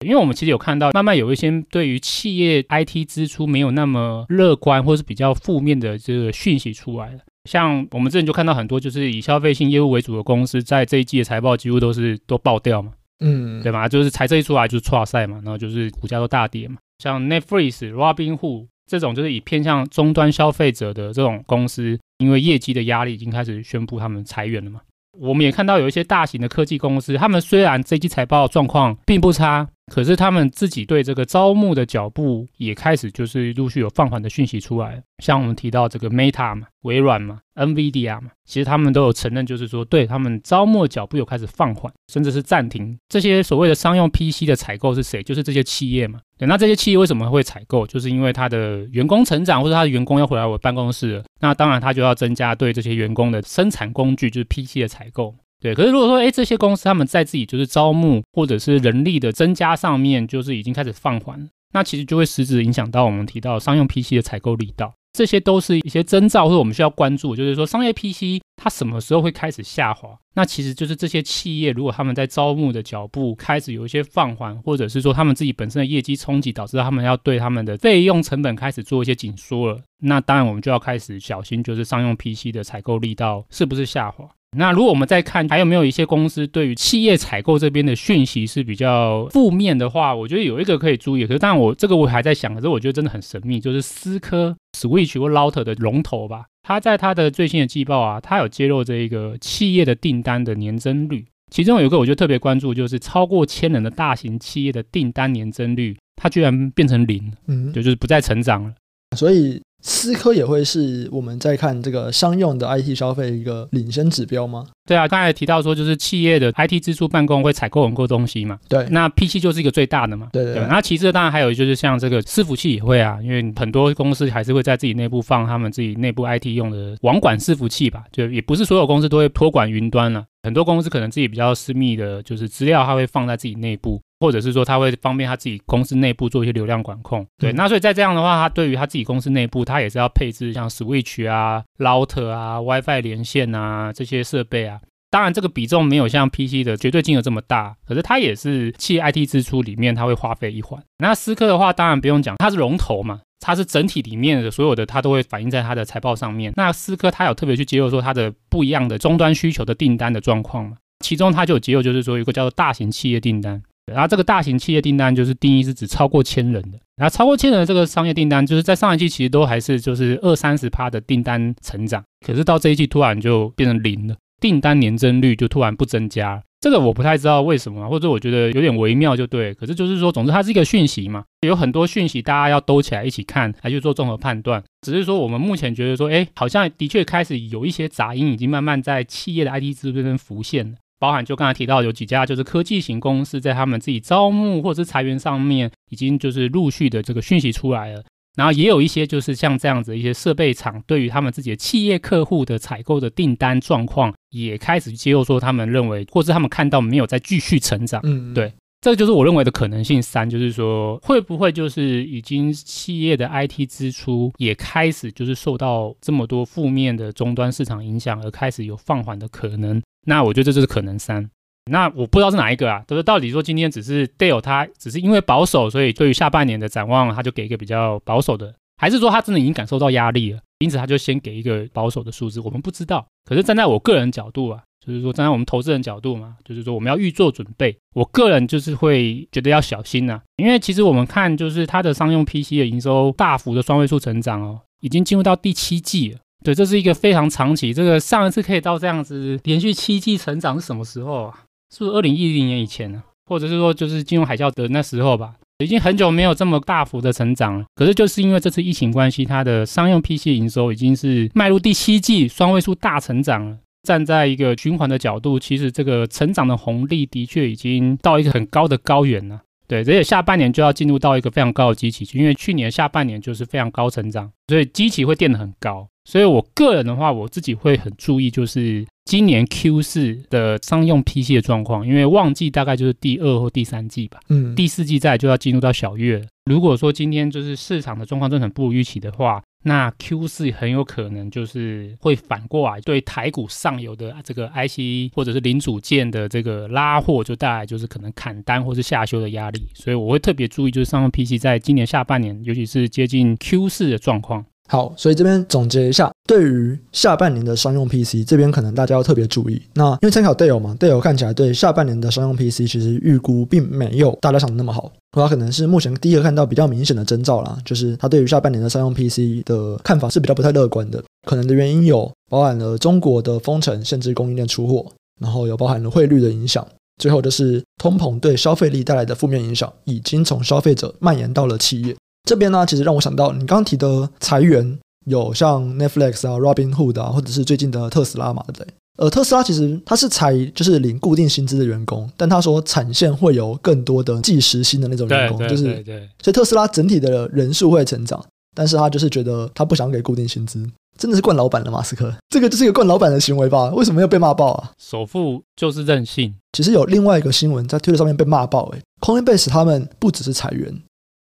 Speaker 2: 因为我们其实有看到，慢慢有一些对于企业 IT 支出没有那么乐观，或是比较负面的这个讯息出来了。像我们之前就看到很多，就是以消费性业务为主的公司，在这一季的财报几乎都是都爆掉嘛，嗯，对吧？就是财报一出来就是挫赛嘛，然后就是股价都大跌嘛。像 Netflix、Robinhood。这种就是以偏向终端消费者的这种公司，因为业绩的压力已经开始宣布他们裁员了嘛。我们也看到有一些大型的科技公司，他们虽然这季财报状况并不差，可是他们自己对这个招募的脚步也开始就是陆续有放缓的讯息出来。像我们提到这个 Meta 嘛、微软嘛、NVIDIA 嘛，其实他们都有承认，就是说对他们招募的脚步有开始放缓，甚至是暂停。这些所谓的商用 PC 的采购是谁？就是这些企业嘛。对，那这些企业为什么会采购？就是因为他的员工成长，或者他的员工要回来我办公室了，那当然他就要增加对这些员工的生产工具，就是 PC 的采购。对，可是如果说，哎，这些公司他们在自己就是招募或者是人力的增加上面，就是已经开始放缓，那其实就会实质影响到我们提到商用 PC 的采购力道。这些都是一些征兆，或者我们需要关注，就是说商业 PC 它什么时候会开始下滑？那其实就是这些企业如果他们在招募的脚步开始有一些放缓，或者是说他们自己本身的业绩冲击导致他们要对他们的费用成本开始做一些紧缩了，那当然我们就要开始小心，就是商用 PC 的采购力道是不是下滑？那如果我们再看还有没有一些公司对于企业采购这边的讯息是比较负面的话，我觉得有一个可以注意。可是当然我这个我还在想，可是我觉得真的很神秘，就是思科 Switch 或 Router 的龙头吧，它在他的最新的季报啊，他有揭露这一个企业的订单的年增率，其中有一个我就特别关注，就是超过千人的大型企业的订单年增率，它居然变成零，嗯，就就是不再成长了，
Speaker 1: 所以。思科也会是我们在看这个商用的 IT 消费一个领先指标吗？
Speaker 2: 对啊，刚才提到说就是企业的 IT 支出办公会采购很多东西嘛。
Speaker 1: 对，
Speaker 2: 那 PC 就是一个最大的嘛。对对，对。那其次当然还有就是像这个伺服器也会啊，因为很多公司还是会在自己内部放他们自己内部 IT 用的网管伺服器吧，就也不是所有公司都会托管云端了啊，很多公司可能自己比较私密的，就是资料它会放在自己内部。或者是说，他会方便他自己公司内部做一些流量管控，对。那所以在这样的话，他对于他自己公司内部，他也是要配置像 Switch 啊、Router 啊、WiFi 连线啊这些设备啊。当然，这个比重没有像 PC 的绝对金额这么大，可是它也是企业 IT 支出里面它会花费一环。那思科的话，当然不用讲，它是龙头嘛，它是整体里面的所有的，它都会反映在它的财报上面。那思科它有特别去揭露说它的不一样的终端需求的订单的状况嘛，其中它就有揭露，就是说有一个叫做大型企业订单。然后这个大型企业订单就是定义是指超过千人的，然后超过千人的这个商业订单，就是在上一季其实都还是就是二三十趴的订单成长，可是到这一季突然就变成零了。订单年增率就突然不增加。这个我不太知道为什么，或者我觉得有点微妙，就对。可是就是说，总之它是一个讯息嘛，有很多讯息大家要兜起来一起看，来去做综合判断。只是说我们目前觉得说，哎，好像的确开始有一些杂音，已经慢慢在企业的 IT 资这边浮现了。包含就刚才提到有几家就是科技型公司在他们自己招募或者是裁员上面，已经就是陆续的这个讯息出来了。然后也有一些就是像这样子一些设备厂，对于他们自己的企业客户的采购的订单状况，也开始揭露说他们认为，或是他们看到没有再继续成长。嗯，对，这就是我认为的可能性三，就是说会不会就是已经企业的 IT 支出也开始就是受到这么多负面的终端市场影响，而开始有放缓的可能。那我觉得这就是可能三。那我不知道是哪一个啊？就是到底说今天只是 Dell 他只是因为保守，所以对于下半年的展望，他就给一个比较保守的，还是说他真的已经感受到压力了，因此他就先给一个保守的数字？我们不知道。可是站在我个人角度啊，就是说站在我们投资人角度嘛，就是说我们要预做准备。我个人就是会觉得要小心呐、啊，因为其实我们看就是它的商用 PC 的营收大幅的双位数成长哦，已经进入到第七季了。对，这是一个非常长期，这个上一次可以到这样子连续七季成长是什么时候啊？是不是二零一零年以前呢？或者是说就是金融海啸的那时候吧？已经很久没有这么大幅的成长了。可是就是因为这次疫情关系，它的商用 PC 营收已经是迈入第七季双位数大成长了。站在一个循环的角度，其实这个成长的红利的确已经到一个很高的高原了。对，而且下半年就要进入到一个非常高的基期，因为去年下半年就是非常高成长，所以基期会垫得很高。所以我个人的话，我自己会很注意，就是今年 Q 四的商用 PC 的状况，因为旺季大概就是第二或第三季吧，嗯，第四季再就要进入到小月。如果说今天就是市场的状况真的很不如预期的话，那 Q 四很有可能就是会反过来对台股上游的这个 IC 或者是零组件的这个拉货，就带来就是可能砍单或是下修的压力。所以我会特别注意，就是商用 PC 在今年下半年，尤其是接近 Q 四的状况。
Speaker 1: 好，所以这边总结一下，对于下半年的商用 PC 这边，可能大家要特别注意。那因为参考 Dell 嘛，Dell 看起来对下半年的商用 PC 其实预估并没有大家想的那么好。它可能是目前第一个看到比较明显的征兆啦，就是他对于下半年的商用 PC 的看法是比较不太乐观的。可能的原因有包含了中国的封城限制供应链出货，然后有包含了汇率的影响，最后就是通膨对消费力带来的负面影响，已经从消费者蔓延到了企业。这边呢，其实让我想到你刚刚提的裁员，有像 Netflix 啊、Robinhood 啊，或者是最近的特斯拉嘛，对不对？呃，特斯拉其实它是裁就是领固定薪资的员工，但他说产线会有更多的计时薪的那种员工，就是对对。所以特斯拉整体的人数会成长，但是他就是觉得他不想给固定薪资，真的是惯老板了马斯克，这个就是一个惯老板的行为吧？为什么要被骂爆啊？
Speaker 2: 首富就是任性。
Speaker 1: 其实有另外一个新闻在推特上面被骂爆，欸，诶，Coinbase 他们不只是裁员。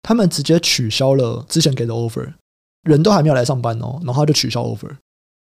Speaker 1: 他们直接取消了之前给的 offer，人都还没有来上班哦，然后他就取消 offer，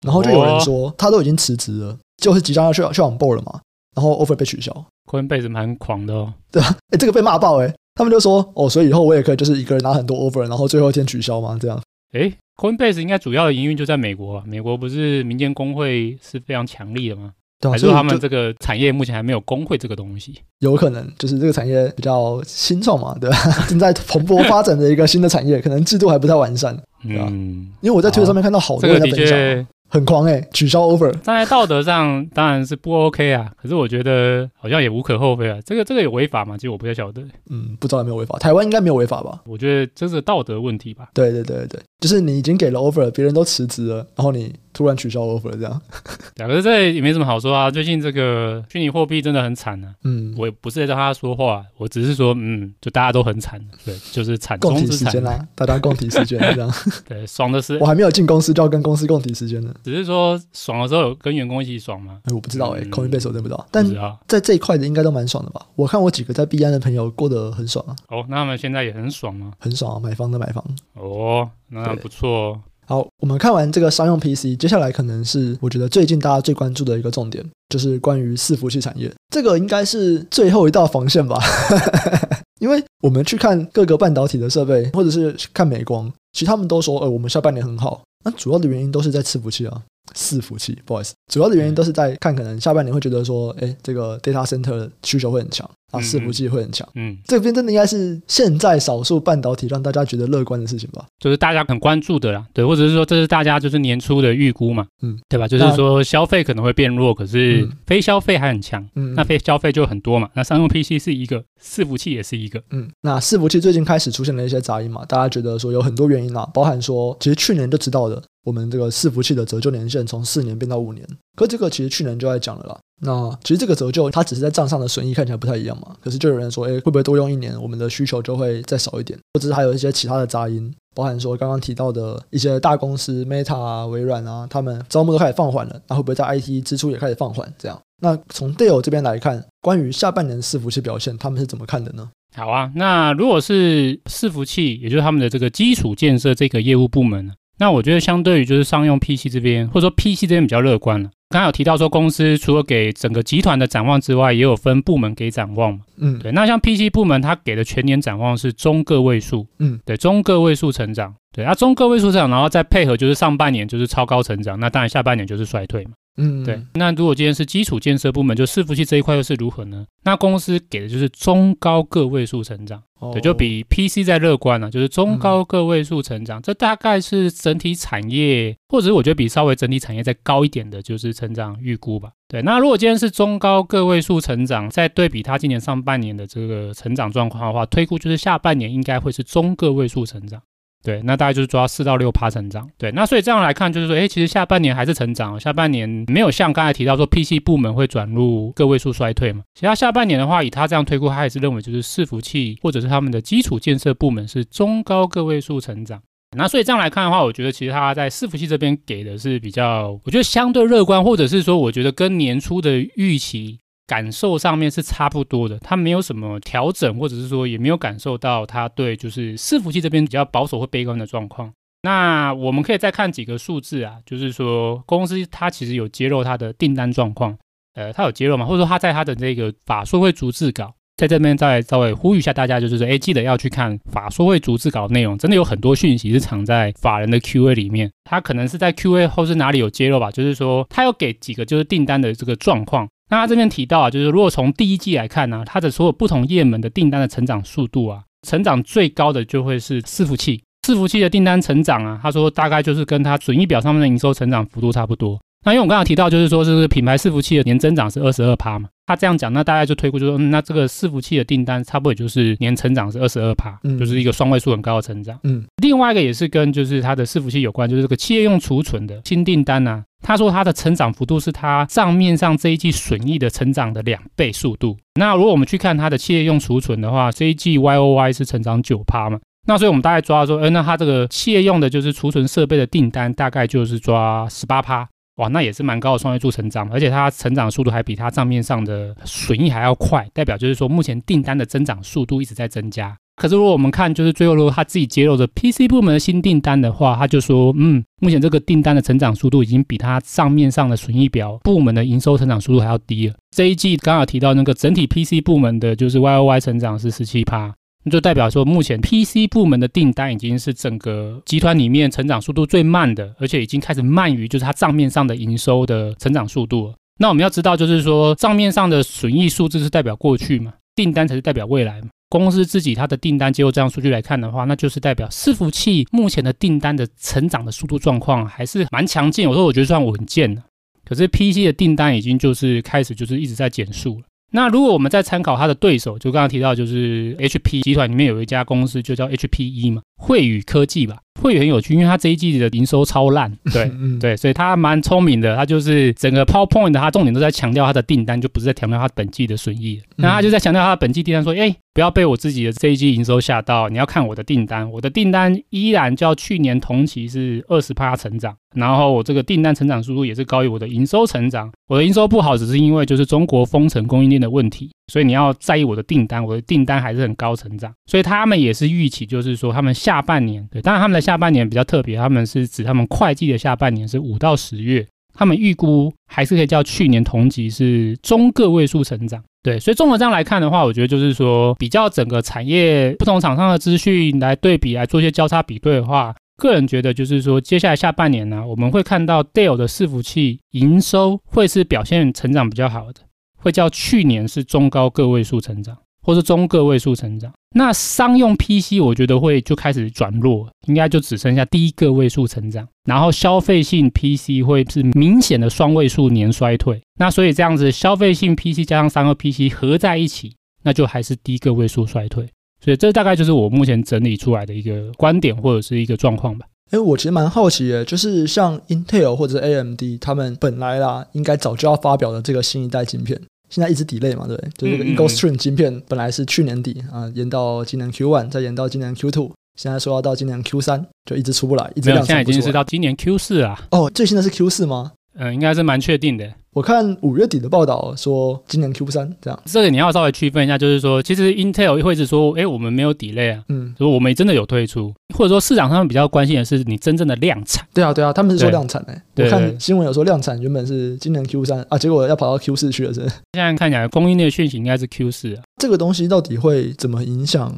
Speaker 1: 然后就有人说他都已经辞职了，就是即将要去去 on board 了嘛，然后 offer 被取消。
Speaker 2: Coinbase 蛮狂的哦，
Speaker 1: 对啊，(laughs) 哎，这个被骂爆哎，他们就说哦，所以以后我也可以就是一个人拿很多 offer，然后最后一天取消嘛？这样？
Speaker 2: 哎，Coinbase 应该主要的营运就在美国啊，美国不是民间工会是非常强力的吗？对啊，还是他们这个产业目前还没有工会这个东西？
Speaker 1: 有可能就是这个产业比较新创嘛，对吧？(laughs) 正在蓬勃发展的一个新的产业，(laughs) 可能制度还不太完善，对吧？嗯，因为我在推特上面看到好多人在分享。很狂哎、欸，取消 offer，
Speaker 2: 站在道德上当然是不 OK 啊，可是我觉得好像也无可厚非啊。这个这个有违法吗？其实我不太晓得。
Speaker 1: 嗯，不知道有没有违法。台湾应该没有违法吧？
Speaker 2: 我觉得这是道德问题吧。
Speaker 1: 对对对对，就是你已经给了 offer，别人都辞职了，然后你突然取消 offer 这样。
Speaker 2: 两个这也没什么好说啊。最近这个虚拟货币真的很惨啊。嗯，我也不是在让他说话，我只是说，嗯，就大家都很惨。对，就是惨中之惨。共体时间啦，大家共体时间这样。(laughs) 对，爽的是，
Speaker 1: 我还没有进公司就要跟公司共体时间呢。(laughs)
Speaker 2: 只是说爽的时候有跟员工一起爽吗？
Speaker 1: 哎，我不知道哎、欸、Coinbase 我真不知道。但在这一块的应该都蛮爽的吧？我看我几个在币安的朋友过得很爽啊。
Speaker 2: 哦，那他们现在也很爽吗？
Speaker 1: 很爽啊，买房的买房。
Speaker 2: 哦，那不错、哦。
Speaker 1: 好，我们看完这个商用 PC，接下来可能是我觉得最近大家最关注的一个重点，就是关于伺服器产业。这个应该是最后一道防线吧？(laughs) 因为我们去看各个半导体的设备，或者是看美光，其实他们都说，呃，我们下半年很好。那主要的原因都是在伺服器啊，伺服器，不好意思，主要的原因都是在看可能下半年会觉得说，哎，这个 data center 需求会很强，啊，伺服器会很强。
Speaker 2: 嗯，
Speaker 1: 这边真的应该是现在少数半导体让大家觉得乐观的事情吧？
Speaker 2: 就是大家很关注的啦，对，或者是说这是大家就是年初的预估嘛，
Speaker 1: 嗯，
Speaker 2: 对吧？就是说消费可能会变弱，可是非消费还很强，
Speaker 1: 嗯，
Speaker 2: 那非消费就很多嘛。那商用 PC 是一个，伺服器也是一个，
Speaker 1: 嗯，那伺服器最近开始出现了一些杂音嘛，大家觉得说有很多原因啊，包含说其实去年就知道的。我们这个伺服器的折旧年限从四年变到五年，可这个其实去年就在讲了啦。那其实这个折旧它只是在账上的损益看起来不太一样嘛，可是就有人说，哎，会不会多用一年，我们的需求就会再少一点？或者是还有一些其他的杂音，包含说刚刚提到的一些大公司 Meta 啊、微软啊，他们招募都开始放缓了，那会不会在 IT 支出也开始放缓？这样，那从 Dell 这边来看，关于下半年伺服器表现，他们是怎么看的呢？
Speaker 2: 好啊，那如果是伺服器，也就是他们的这个基础建设这个业务部门呢？那我觉得相对于就是商用 PC 这边，或者说 PC 这边比较乐观了。刚才有提到说，公司除了给整个集团的展望之外，也有分部门给展望嘛。
Speaker 1: 嗯，
Speaker 2: 对。那像 PC 部门，它给的全年展望是中个位数。
Speaker 1: 嗯，
Speaker 2: 对，中个位数成长。对，啊，中个位数成长，然后再配合就是上半年就是超高成长，那当然下半年就是衰退嘛。
Speaker 1: 嗯，
Speaker 2: 对。那如果今天是基础建设部门，就伺服器这一块又是如何呢？那公司给的就是中高个位数成长，哦、对，就比 PC 在乐观了，就是中高个位数成长，嗯、这大概是整体产业，或者是我觉得比稍微整体产业再高一点的，就是成长预估吧。对，那如果今天是中高个位数成长，再对比它今年上半年的这个成长状况的话，推估就是下半年应该会是中个位数成长。对，那大概就是抓四到六趴成长。对，那所以这样来看，就是说，哎，其实下半年还是成长，下半年没有像刚才提到说 PC 部门会转入个位数衰退嘛。其他下半年的话，以他这样推估，他也是认为就是伺服器或者是他们的基础建设部门是中高个位数成长。那所以这样来看的话，我觉得其实他在伺服器这边给的是比较，我觉得相对乐观，或者是说，我觉得跟年初的预期。感受上面是差不多的，他没有什么调整，或者是说也没有感受到他对就是伺服器这边比较保守或悲观的状况。那我们可以再看几个数字啊，就是说公司它其实有揭露它的订单状况，呃，它有揭露吗？或者说它在它的这个法说会逐字稿，在这边再稍微呼吁一下大家，就是说，哎，记得要去看法说会逐字稿内容，真的有很多讯息是藏在法人的 Q&A 里面，它可能是在 Q&A 后是哪里有揭露吧，就是说它有给几个就是订单的这个状况。那他这边提到啊，就是如果从第一季来看呢、啊，它的所有不同业门的订单的成长速度啊，成长最高的就会是伺服器。伺服器的订单成长啊，他说大概就是跟它损益表上面的营收成长幅度差不多。那因为我刚刚提到，就是说是品牌伺服器的年增长是二十二趴嘛，他这样讲，那大概就推估就说，嗯，那这个伺服器的订单差不多也就是年成长是二十二趴，就是一个双位数很高的成长。
Speaker 1: 嗯，
Speaker 2: 另外一个也是跟就是它的伺服器有关，就是这个企业用储存的新订单啊。他说他的成长幅度是他账面上这一季损益的成长的两倍速度。那如果我们去看它的企业用储存的话，这一季 Y O Y 是成长九趴嘛？那所以我们大概抓说，呃，那它这个企业用的就是储存设备的订单大概就是抓十八趴，哇，那也是蛮高的双位数成长，而且它成长速度还比它账面上的损益还要快，代表就是说目前订单的增长速度一直在增加。可是如果我们看，就是最后如果他自己揭露的 PC 部门的新订单的话，他就说，嗯，目前这个订单的成长速度已经比它账面上的损益表部门的营收成长速度还要低了。这一季刚好提到那个整体 PC 部门的就是 YOY 成长是十七趴，那就代表说目前 PC 部门的订单已经是整个集团里面成长速度最慢的，而且已经开始慢于就是它账面上的营收的成长速度了。那我们要知道，就是说账面上的损益数字是代表过去嘛，订单才是代表未来嘛。公司自己它的订单结构这样数据来看的话，那就是代表伺服器目前的订单的成长的速度状况还是蛮强劲。我说我觉得算稳健的，可是 PC 的订单已经就是开始就是一直在减速了。那如果我们再参考它的对手，就刚刚提到就是 HP 集团里面有一家公司就叫 HPE 嘛，惠宇科技吧。会很有趣，因为他这一季的营收超烂，对对，所以他蛮聪明的。他就是整个 PowerPoint 的，它重点都在强调他的订单，就不是在强调他本季的损益。那他就在强调他的本季订单，说：“哎，不要被我自己的这一季营收吓到，你要看我的订单。我的订单依然较去年同期是二十趴成长，然后我这个订单成长速度也是高于我的营收成长。我的营收不好，只是因为就是中国封城供应链的问题。所以你要在意我的订单，我的订单还是很高成长。所以他们也是预期，就是说他们下半年，对，当然他们的。下半年比较特别，他们是指他们会计的下半年是五到十月，他们预估还是可以较去年同期是中个位数成长。对，所以综合这样来看的话，我觉得就是说比较整个产业不同厂商的资讯来对比来做一些交叉比对的话，个人觉得就是说接下来下半年呢、我们会看到 Dell 的伺服器营收会是表现成长比较好的，会较去年是中高个位数成长。或是中个位数成长。那商用 PC 我觉得会就开始转弱，应该就只剩下低个位数成长。然后消费性 PC 会是明显的双位数年衰退。那所以这样子，消费性 PC 加上商用 PC 合在一起，那就还是低个位数衰退。所以这大概就是我目前整理出来的一个观点或者是一个状况吧。
Speaker 1: 哎，我其实蛮好奇的，就是像 Intel 或者 AMD，他们本来啦应该早就要发表的这个新一代晶片，现在一直 delay 嘛，对？就这个 Eagle Stream 晶片本来是去年底啊，延到今年 Q one，再延到今年 Q two，现在说要到今年 Q 三就一直出不来，一直量产不出来。
Speaker 2: 现在已经是到今年 Q 四啊。
Speaker 1: 哦，最新的是 Q 四吗？
Speaker 2: 嗯，应该是蛮确定的。
Speaker 1: 我看五月底的报道说，今年 Q 三这样，
Speaker 2: 这个你要稍微区分一下，就是说，其实 Intel 会是说，哎，我们没有 delay 啊，嗯，说我们真的有推出，或者说市场上比较关心的是你真正的量产。
Speaker 1: 对啊，对啊，他们是说量产哎，我看新闻有说量产原本是今年 Q 三啊，结果要跑到 Q 四去了，是。现
Speaker 2: 在看起来供应链讯息应该是 Q 四啊，
Speaker 1: 这个东西到底会怎么影响？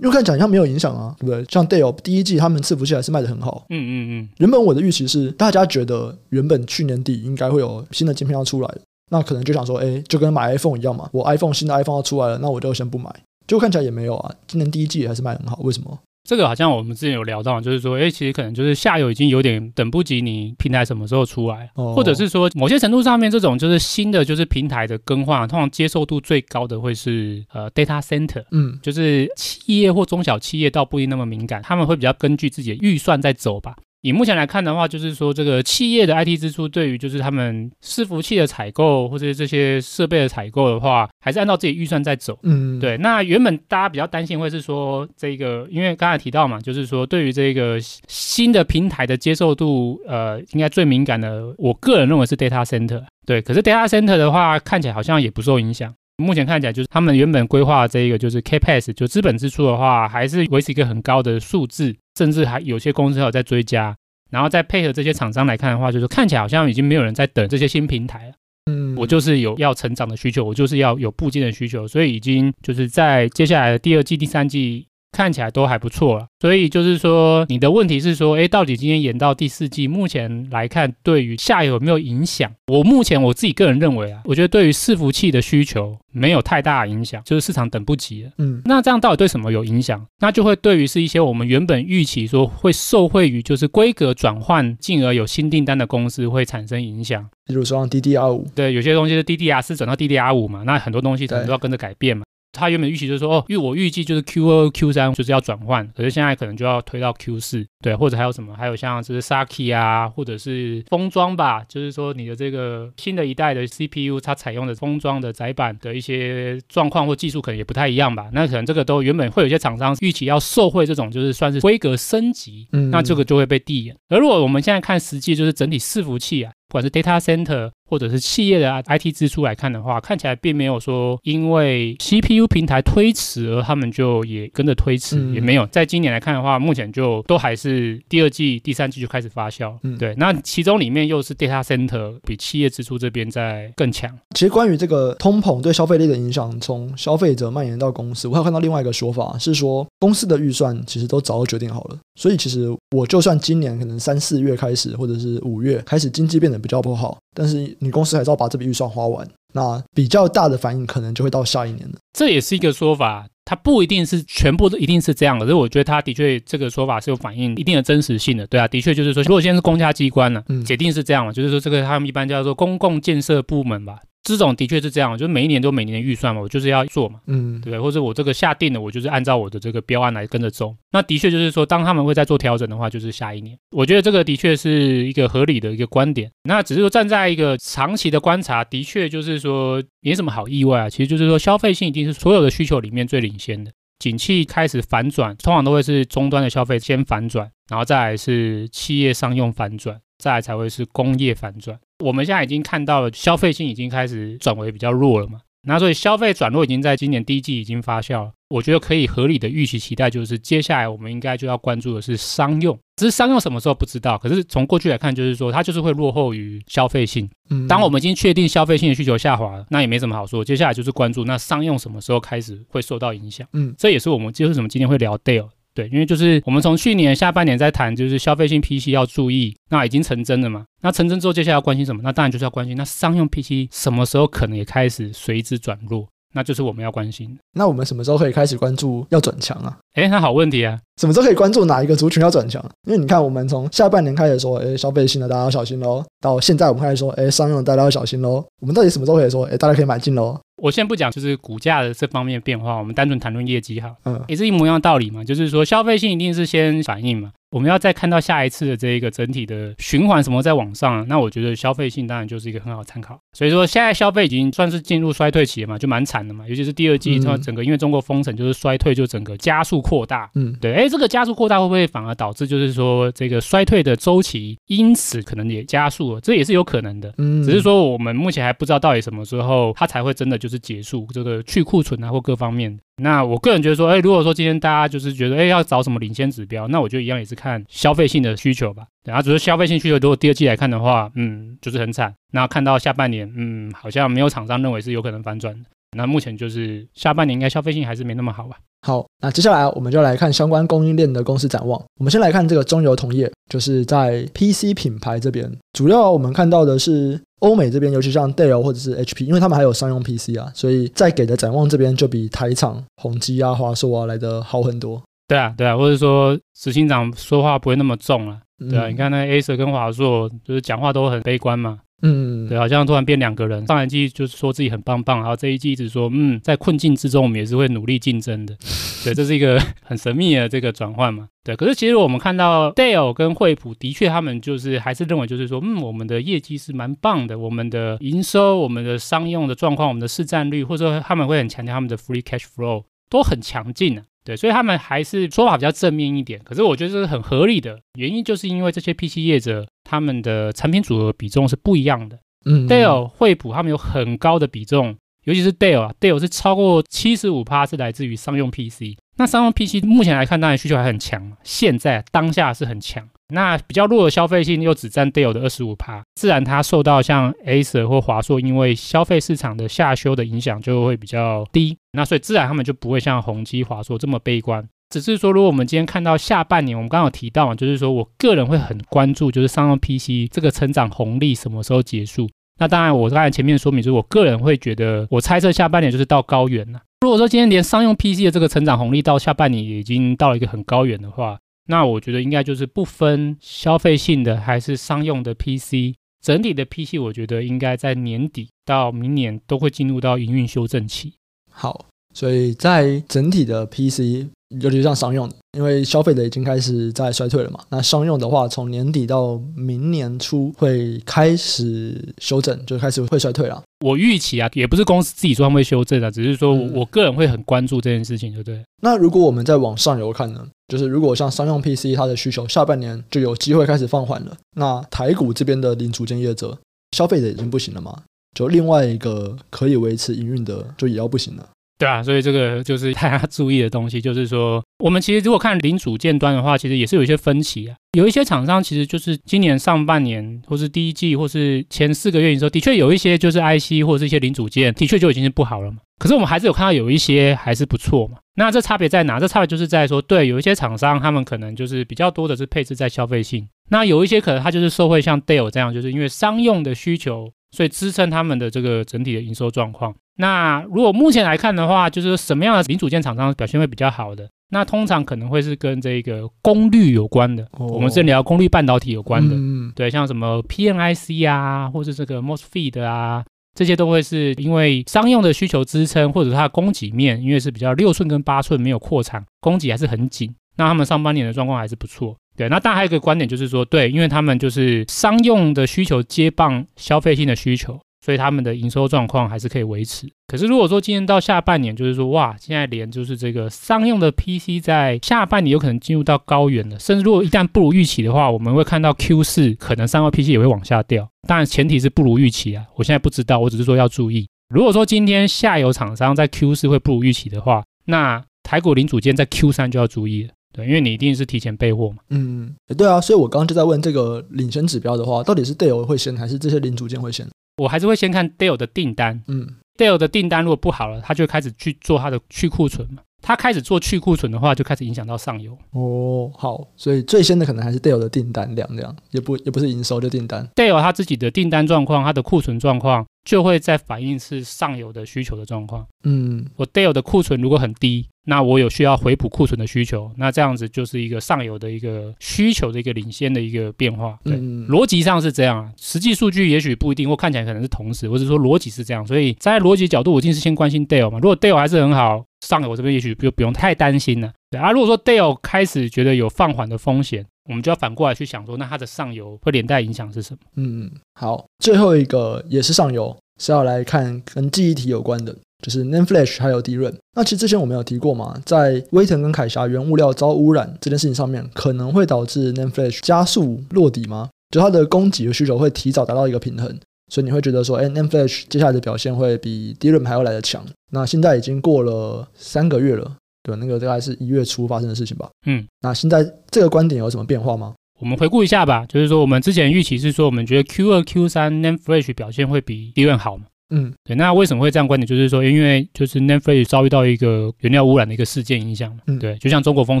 Speaker 1: 因为看起来像没有影响啊，对不对？像 Dale 第一季他们伺服器还是卖的很好。嗯嗯嗯。原本我的预期是，大家觉得原本去年底应该会有新的晶片要出来，那可能就想说，哎，就跟买 iPhone 一样嘛，我 iPhone 新的 iPhone 要出来了，那我就先不买。结果看起来也没有啊，今年第一季还是卖很好，为什么？
Speaker 2: 这个好像我们之前有聊到，就是说，哎，其实可能就是下游已经有点等不及你平台什么时候出来，哦、或者是说某些程度上面，这种就是新的就是平台的更换，通常接受度最高的会是呃 data center，嗯，就是企业或中小企业倒不一定那么敏感，他们会比较根据自己的预算在走吧。以目前来看的话，就是说这个企业的 IT 支出对于就是他们伺服器的采购或者这些设备的采购的话，还是按照自己预算在走。嗯，对。那原本大家比较担心会是说这个，因为刚才提到嘛，就是说对于这个新的平台的接受度，呃，应该最敏感的，我个人认为是 data center。对，可是 data center 的话，看起来好像也不受影响。目前看起来就是他们原本规划的这一个就是 CapEx，就资本支出的话，还是维持一个很高的数字。甚至还有些公司还有在追加，然后再配合这些厂商来看的话，就是看起来好像已经没有人在等这些新平台了。嗯，我就是有要成长的需求，我就是要有部件的需求，所以已经就是在接下来的第二季、第三季。看起来都还不错了，所以就是说，你的问题是说，哎，到底今天演到第四季，目前来看，对于下游有没有影响？我目前我自己个人认为啊，我觉得对于伺服器的需求没有太大的影响，就是市场等不及了。嗯，那这样到底对什么有影响？那就会对于是一些我们原本预期说会受惠于就是规格转换，进而有新订单的公司会产生影响。
Speaker 1: 比如说 DDR 五，
Speaker 2: 对，有些东西是 DDR 四转到 DDR 五嘛，那很多东西可能都要跟着改变嘛。他原本预期就是说，哦，因为我预计就是 Q 二、Q 三就是要转换，可是现在可能就要推到 Q 四，对，或者还有什么，还有像就是 Saki 啊，或者是封装吧，就是说你的这个新的一代的 CPU，它采用的封装的载板的一些状况或技术可能也不太一样吧，那可能这个都原本会有一些厂商预期要受惠这种，就是算是规格升级，嗯，那这个就会被递延。而如果我们现在看实际，就是整体伺服器啊。不管是 data center 或者是企业的 IT 支出来看的话，看起来并没有说因为 CPU 平台推迟而他们就也跟着推迟，嗯、也没有。在今年来看的话，目前就都还是第二季、第三季就开始发酵。嗯，对。那其中里面又是 data center 比企业支出这边在更强。
Speaker 1: 其实关于这个通膨对消费力的影响，从消费者蔓延到公司，我还有看到另外一个说法是说，公司的预算其实都早就决定好了。所以其实我就算今年可能三四月开始，或者是五月开始经济变得比较不好，但是你公司还是要把这笔预算花完，那比较大的反应可能就会到下一年了。
Speaker 2: 这也是一个说法，它不一定是全部都一定是这样的，可是我觉得它的确这个说法是有反映一定的真实性的。对啊，的确就是说，如果现在是公家机关呢，嗯，铁定是这样嘛，就是说这个他们一般叫做公共建设部门吧。这种的确是这样，就是每一年都每年的预算嘛，我就是要做嘛，嗯，对不对？或者我这个下定了，我就是按照我的这个标案来跟着走。那的确就是说，当他们会在做调整的话，就是下一年。我觉得这个的确是一个合理的一个观点。那只是说站在一个长期的观察，的确就是说没什么好意外啊。其实就是说，消费性一定是所有的需求里面最领先的。景气开始反转，通常都会是终端的消费先反转，然后再来是企业商用反转。再来才会是工业反转。我们现在已经看到了消费性已经开始转为比较弱了嘛，那所以消费转弱已经在今年第一季已经发酵了。我觉得可以合理的预期期待，就是接下来我们应该就要关注的是商用。只是商用什么时候不知道，可是从过去来看，就是说它就是会落后于消费性。嗯，当我们已经确定消费性的需求下滑了，那也没什么好说。接下来就是关注那商用什么时候开始会受到影响。嗯，这也是我们就是什么今天会聊 Dell。对，因为就是我们从去年下半年在谈，就是消费性 PC 要注意，那已经成真了嘛。那成真之后，接下来要关心什么？那当然就是要关心那商用 PC 什么时候可能也开始随之转弱。那就是我们要关心。
Speaker 1: 那我们什么时候可以开始关注要转强啊？
Speaker 2: 哎，那好问题啊！
Speaker 1: 什么时候可以关注哪一个族群要转强？因为你看，我们从下半年开始说，哎，消费性的大家要小心喽，到现在我们开始说，哎，商用的大家要小心喽。我们到底什么时候可以说，哎，大家可以买进喽？
Speaker 2: 我先不讲，就是股价的这方面变化，我们单纯谈论业绩哈，嗯，也是一模一样的道理嘛，就是说消费性一定是先反应嘛。我们要再看到下一次的这一个整体的循环什么在往上，那我觉得消费性当然就是一个很好参考。所以说现在消费已经算是进入衰退期了嘛，就蛮惨的嘛。尤其是第二季，它整个因为中国封城就是衰退，就整个加速扩大。嗯，对，哎，这个加速扩大会不会反而导致就是说这个衰退的周期因此可能也加速了？这也是有可能的。嗯，只是说我们目前还不知道到底什么时候它才会真的就是结束这个去库存啊或各方面。那我个人觉得说，哎，如果说今天大家就是觉得，哎，要找什么领先指标，那我觉得一样也是看消费性的需求吧。然后只是消费性需求，如果第二季来看的话，嗯，就是很惨。那看到下半年，嗯，好像没有厂商认为是有可能反转的。那目前就是下半年应该消费性还是没那么好吧。
Speaker 1: 好，那接下来我们就来看相关供应链的公司展望。我们先来看这个中油同业，就是在 PC 品牌这边，主要我们看到的是。欧美这边，尤其像 Dell 或者是 HP，因为他们还有商用 PC 啊，所以在给的展望这边就比台厂宏基啊、华硕啊来的好很多。
Speaker 2: 对啊，对啊，或者说执行长说话不会那么重啊。对啊，你看那 Acer 跟华硕，就是讲话都很悲观嘛。嗯，对，好像突然变两个人。上一季就是说自己很棒棒，然后这一季一直说，嗯，在困境之中，我们也是会努力竞争的。(laughs) 对，这是一个很神秘的这个转换嘛。对，可是其实我们看到 Dell 跟惠普的确，他们就是还是认为就是说，嗯，我们的业绩是蛮棒的，我们的营收、我们的商用的状况、我们的市占率，或者说他们会很强调他们的 free cash flow 都很强劲啊。对，所以他们还是说法比较正面一点。可是我觉得这是很合理的原因，就是因为这些 PC 业者他们的产品组合比重是不一样的。嗯，Dale、惠普他们有很高的比重，尤其是 Dale 啊，Dale 是超过七十五趴是来自于商用 PC。那商用 PC 目前来看，当然需求还很强，现在当下是很强。那比较弱的消费性又只占 Dell 的二十五趴，自然它受到像 Acer 或华硕因为消费市场的下修的影响就会比较低。那所以自然他们就不会像宏基、华硕这么悲观。只是说，如果我们今天看到下半年，我们刚刚有提到嘛，就是说我个人会很关注，就是商用 PC 这个成长红利什么时候结束。那当然，我刚才前面说明，就是我个人会觉得，我猜测下半年就是到高原了。如果说今天连商用 PC 的这个成长红利到下半年也已经到了一个很高原的话，那我觉得应该就是不分消费性的还是商用的 PC，整体的 PC，我觉得应该在年底到明年都会进入到营运修正期。
Speaker 1: 好。所以在整体的 PC，尤其是像商用的，因为消费的已经开始在衰退了嘛。那商用的话，从年底到明年初会开始修正，就开始会衰退了。
Speaker 2: 我预期啊，也不是公司自己说他们会修正的，只是说我个人会很关注这件事情，对不对？
Speaker 1: 那如果我们再往上游看呢？就是如果像商用 PC 它的需求下半年就有机会开始放缓了，那台股这边的零组件业者消费者已经不行了嘛？就另外一个可以维持营运的，就也要不行了。
Speaker 2: 对啊，所以这个就是大家注意的东西，就是说，我们其实如果看零组件端的话，其实也是有一些分歧啊。有一些厂商其实就是今年上半年，或是第一季，或是前四个月的时候，的确有一些就是 IC 或者是一些零组件，的确就已经是不好了嘛。可是我们还是有看到有一些还是不错嘛。那这差别在哪？这差别就是在说，对，有一些厂商他们可能就是比较多的是配置在消费性，那有一些可能它就是受惠像 Dell 这样，就是因为商用的需求。所以支撑他们的这个整体的营收状况。那如果目前来看的话，就是什么样的零组件厂商表现会比较好的？那通常可能会是跟这个功率有关的。哦、我们是聊功率半导体有关的。嗯，对，像什么 PNIC 啊，或是这个 MOSFET 啊，这些都会是因为商用的需求支撑，或者它的供给面，因为是比较六寸跟八寸没有扩产，供给还是很紧。那他们上半年的状况还是不错。对，那当然还有一个观点就是说，对，因为他们就是商用的需求接棒消费性的需求，所以他们的营收状况还是可以维持。可是如果说今年到下半年，就是说哇，现在连就是这个商用的 PC 在下半年有可能进入到高原了，甚至如果一旦不如预期的话，我们会看到 Q 四可能商用 PC 也会往下掉。当然前提是不如预期啊，我现在不知道，我只是说要注意。如果说今天下游厂商在 Q 四会不如预期的话，那台股零组件在 Q 三就要注意了。对，因为你一定是提前备货嘛。嗯，
Speaker 1: 对啊，所以我刚刚就在问这个领先指标的话，到底是 Dell 会先，还是这些零组件会先？
Speaker 2: 我还是会先看 Dell 的订单。嗯，Dell 的订单如果不好了，他就开始去做他的去库存嘛。他开始做去库存的话，就开始影响到上游。
Speaker 1: 哦，好，所以最先的可能还是 Dell 的订单量，这样也不也不是营收就订单。
Speaker 2: Dell 他自己的订单状况，他的库存状况。就会在反映是上游的需求的状况。
Speaker 1: 嗯，
Speaker 2: 我 Dell 的库存如果很低，那我有需要回补库存的需求，那这样子就是一个上游的一个需求的一个领先的一个变化。对，嗯、逻辑上是这样啊，实际数据也许不一定，或看起来可能是同时，或者说逻辑是这样。所以在逻辑角度，我一定是先关心 Dale 嘛。如果 Dale 还是很好，上游这边也许就不用太担心了。对啊，如果说 Dale 开始觉得有放缓的风险。我们就要反过来去想说，那它的上游会连带影响是什么？
Speaker 1: 嗯，好，最后一个也是上游，是要来看跟记忆体有关的，就是 NAND Flash 还有 DRAM。那其实之前我们有提过嘛，在威腾跟凯霞原物料遭污染这件事情上面，可能会导致 NAND Flash 加速落底吗？就它的供给和需求会提早达到一个平衡，所以你会觉得说，哎，NAND Flash 接下来的表现会比 DRAM 还要来得强。那现在已经过了三个月了。对，那个大概是一月初发生的事情吧。
Speaker 2: 嗯，
Speaker 1: 那现在这个观点有什么变化吗？
Speaker 2: 我们回顾一下吧，就是说我们之前预期是说，我们觉得 Q 二、Q 三 NAND Flash 表现会比 DRAM 好嘛。
Speaker 1: 嗯，
Speaker 2: 对。那为什么会这样观点？就是说，因为就是 Flash 遭遇到一个原料污染的一个事件影响。
Speaker 1: 嗯，
Speaker 2: 对，就像中国封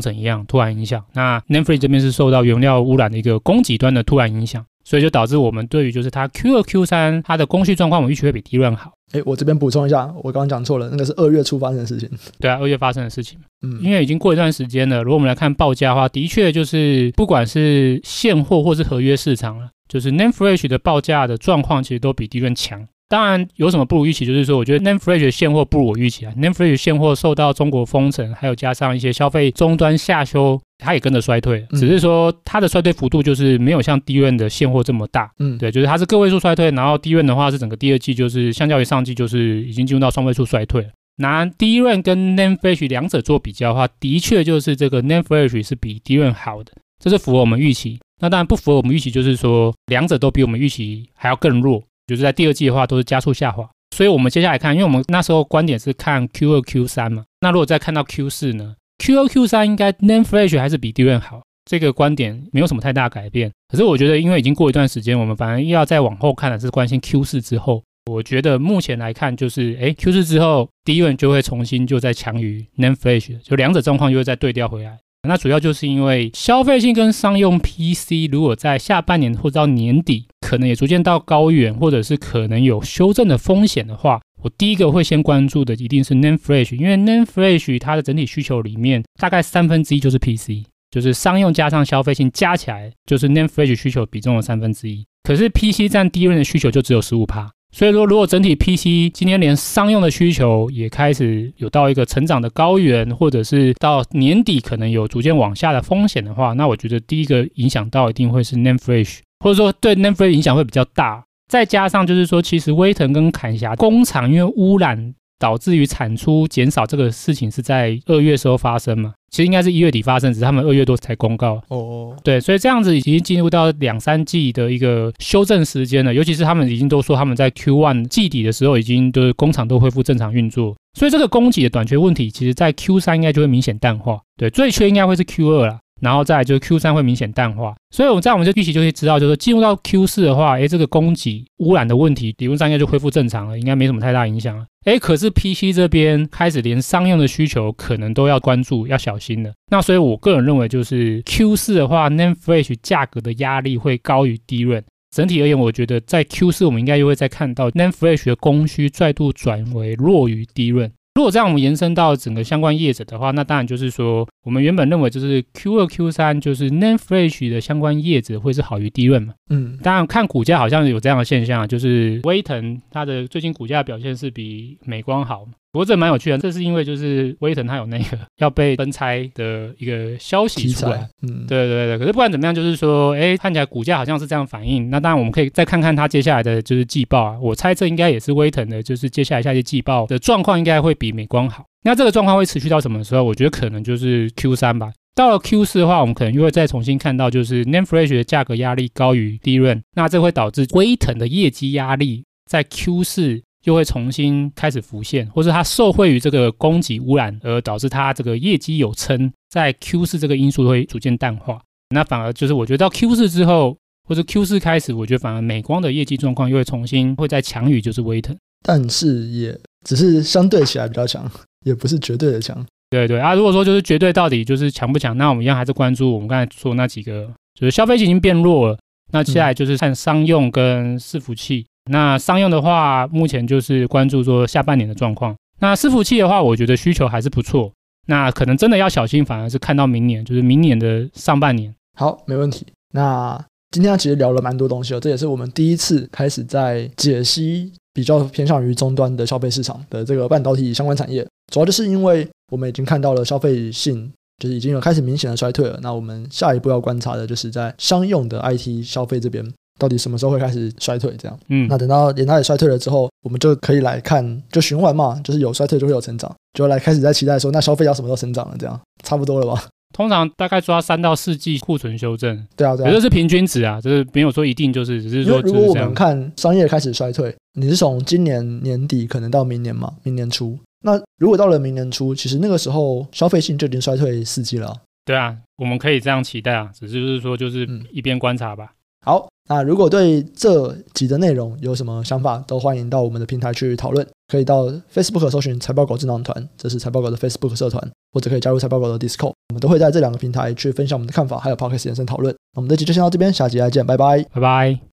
Speaker 2: 城一样，突然影响。那 Flash 这边是受到原料污染的一个供给端的突然影响。所以就导致我们对于就是它 Q 二 Q 三它的供需状况，我们预期会比 DRAM 好。
Speaker 1: 哎，我这边补充一下，我刚刚讲错了，那个是二月初发生的事情。
Speaker 2: 对啊，二月发生的事情。
Speaker 1: 嗯，
Speaker 2: 因为已经过一段时间了。如果我们来看报价的话，的确就是不管是现货或是合约市场了，就是 Flash 的报价的状况其实都比 DRAM 强。当然，有什么不如预期？就是说，我觉得 Name Flash 现货不如我预期啊。Name Flash 现货受到中国封城，还有加上一些消费终端下修，它也跟着衰退。只是说它的衰退幅度就是没有像 DRAM 的现货这么大。
Speaker 1: 嗯，
Speaker 2: 对，就是它是个位数衰退，然后 DRAM 的话是整个第二季就是相较于上季就是已经进入到双位数衰退。拿 DRAM 跟 Name Flash 两者做比较的话，的确就是这个 Name Flash 是比 DRAM 好的，这是符合我们预期。那当然不符合我们预期，就是说两者都比我们预期还要更弱。就是在第二季的话，都是加速下滑，所以我们接下来看，因为我们那时候观点是看 Q 二 Q 三嘛，那如果再看到 Q 四呢？Q 二 Q 三应该 NAND Flash 还是比 DRAM 好，这个观点没有什么太大改变。可是我觉得，因为已经过一段时间，我们反而要再往后看的是关心 Q 四之后。我觉得目前来看，就是哎，Q 四之后，DRAM 就会重新就再强于 NAND Flash，就两者状况又会再对调回来。那主要就是因为消费性跟商用 PC，如果在下半年或者到年底，可能也逐渐到高原，或者是可能有修正的风险的话，我第一个会先关注的一定是 NAND Flash，因为 NAND Flash 它的整体需求里面大概三分之一就是 PC，就是商用加上消费性加起来就是 NAND Flash 需求比重的三分之一，可是 PC 占第一轮的需求就只有十五趴。所以说，如果整体 PC 今天连商用的需求也开始有到一个成长的高原，或者是到年底可能有逐渐往下的风险的话，那我觉得第一个影响到一定会是 NAND Flash，或者说对 NAND Flash 影响会比较大。再加上就是说，其实威腾跟凯霞工厂因为污染。导致于产出减少这个事情是在二月时候发生嘛？其实应该是一月底发生，只是他们二月多才公告。
Speaker 1: 哦，
Speaker 2: 对，所以这样子已经进入到两三季的一个修正时间了。尤其是他们已经都说他们在 Q1 季底的时候已经就是工厂都恢复正常运作，所以这个供给的短缺问题，其实在 Q3 应该就会明显淡化。对，最缺应该会是 Q2 啦。然后再来就是 Q 三会明显淡化，所以我们在我们这预期就会知道，就是进入到 Q 四的话，诶，这个供给污染的问题理论上应该就恢复正常了，应该没什么太大影响了。诶，可是 PC 这边开始连商用的需求可能都要关注，要小心了。那所以我个人认为，就是 Q 四的话，NAND Flash 价格的压力会高于低润。整体而言，我觉得在 Q 四我们应该又会再看到 NAND Flash 的供需再度转为弱于低润。如果这样，我们延伸到整个相关业者的话，那当然就是说，我们原本认为就是 Q 二、Q 三，就是 NAND Flash 的相关业者会是好于 DRAM 嘛。
Speaker 1: 嗯，
Speaker 2: 当然看股价好像有这样的现象，就是威腾它的最近股价表现是比美光好。不过这蛮有趣的，这是因为就是威腾它有那个 (laughs) 要被分拆的一个消息出来，
Speaker 1: 嗯，
Speaker 2: 对对对。可是不管怎么样，就是说，哎，看起来股价好像是这样反应。那当然我们可以再看看它接下来的就是季报啊，我猜测应该也是威腾的，就是接下来下一些季报的状况应该会比美光好。那这个状况会持续到什么时候？我觉得可能就是 Q 三吧。到了 Q 四的话，我们可能又会再重新看到，就是 Name Flash 的价格压力高于 DRAM，那这会导致威腾的业绩压力在 Q 四。就会重新开始浮现，或是它受惠于这个供给污染而导致它这个业绩有撑，在 Q 四这个因素会逐渐淡化。那反而就是我觉得到 Q 四之后，或者 Q 四开始，我觉得反而美光的业绩状况又会重新会再强于就是威腾，
Speaker 1: 但是也只是相对起来比较强，也不是绝对的强。
Speaker 2: 对对啊，如果说就是绝对到底就是强不强，那我们一样还是关注我们刚才说那几个，就是消费性已经变弱了。那接下来就是看商用跟伺服器。那商用的话，目前就是关注说下半年的状况。那伺服器的话，我觉得需求还是不错。那可能真的要小心，反而是看到明年，就是明年的上半年。
Speaker 1: 好，没问题。那今天其实聊了蛮多东西哦，这也是我们第一次开始在解析比较偏向于终端的消费市场的这个半导体相关产业。主要就是因为我们已经看到了消费性就是已经有开始明显的衰退了。那我们下一步要观察的就是在商用的 IT 消费这边。到底什么时候会开始衰退？这样，嗯，那等到连它也衰退了之后，我们就可以来看，就循环嘛，就是有衰退就会有成长，就来开始在期待说，那消费要什么时候成长了？这样差不多了吧？
Speaker 2: 通常大概抓三到四季库存修正，
Speaker 1: 对啊，对啊，
Speaker 2: 也就是平均值啊，就是没有说一定就是，只是说
Speaker 1: 如果我们看商业开始衰退，你是从今年年底可能到明年嘛，明年初，那如果到了明年初，其实那个时候消费性就已经衰退四季了。
Speaker 2: 对啊，我们可以这样期待啊，只是就是说就是一边观察吧。
Speaker 1: 好，那如果对这集的内容有什么想法，都欢迎到我们的平台去讨论。可以到 Facebook 搜寻财报狗智囊团，这是财报狗的 Facebook 社团，或者可以加入财报狗的 Discord，我们都会在这两个平台去分享我们的看法，还有 Podcast 延伸讨论。我们这集就先到这边，下集再见，拜拜，
Speaker 2: 拜拜。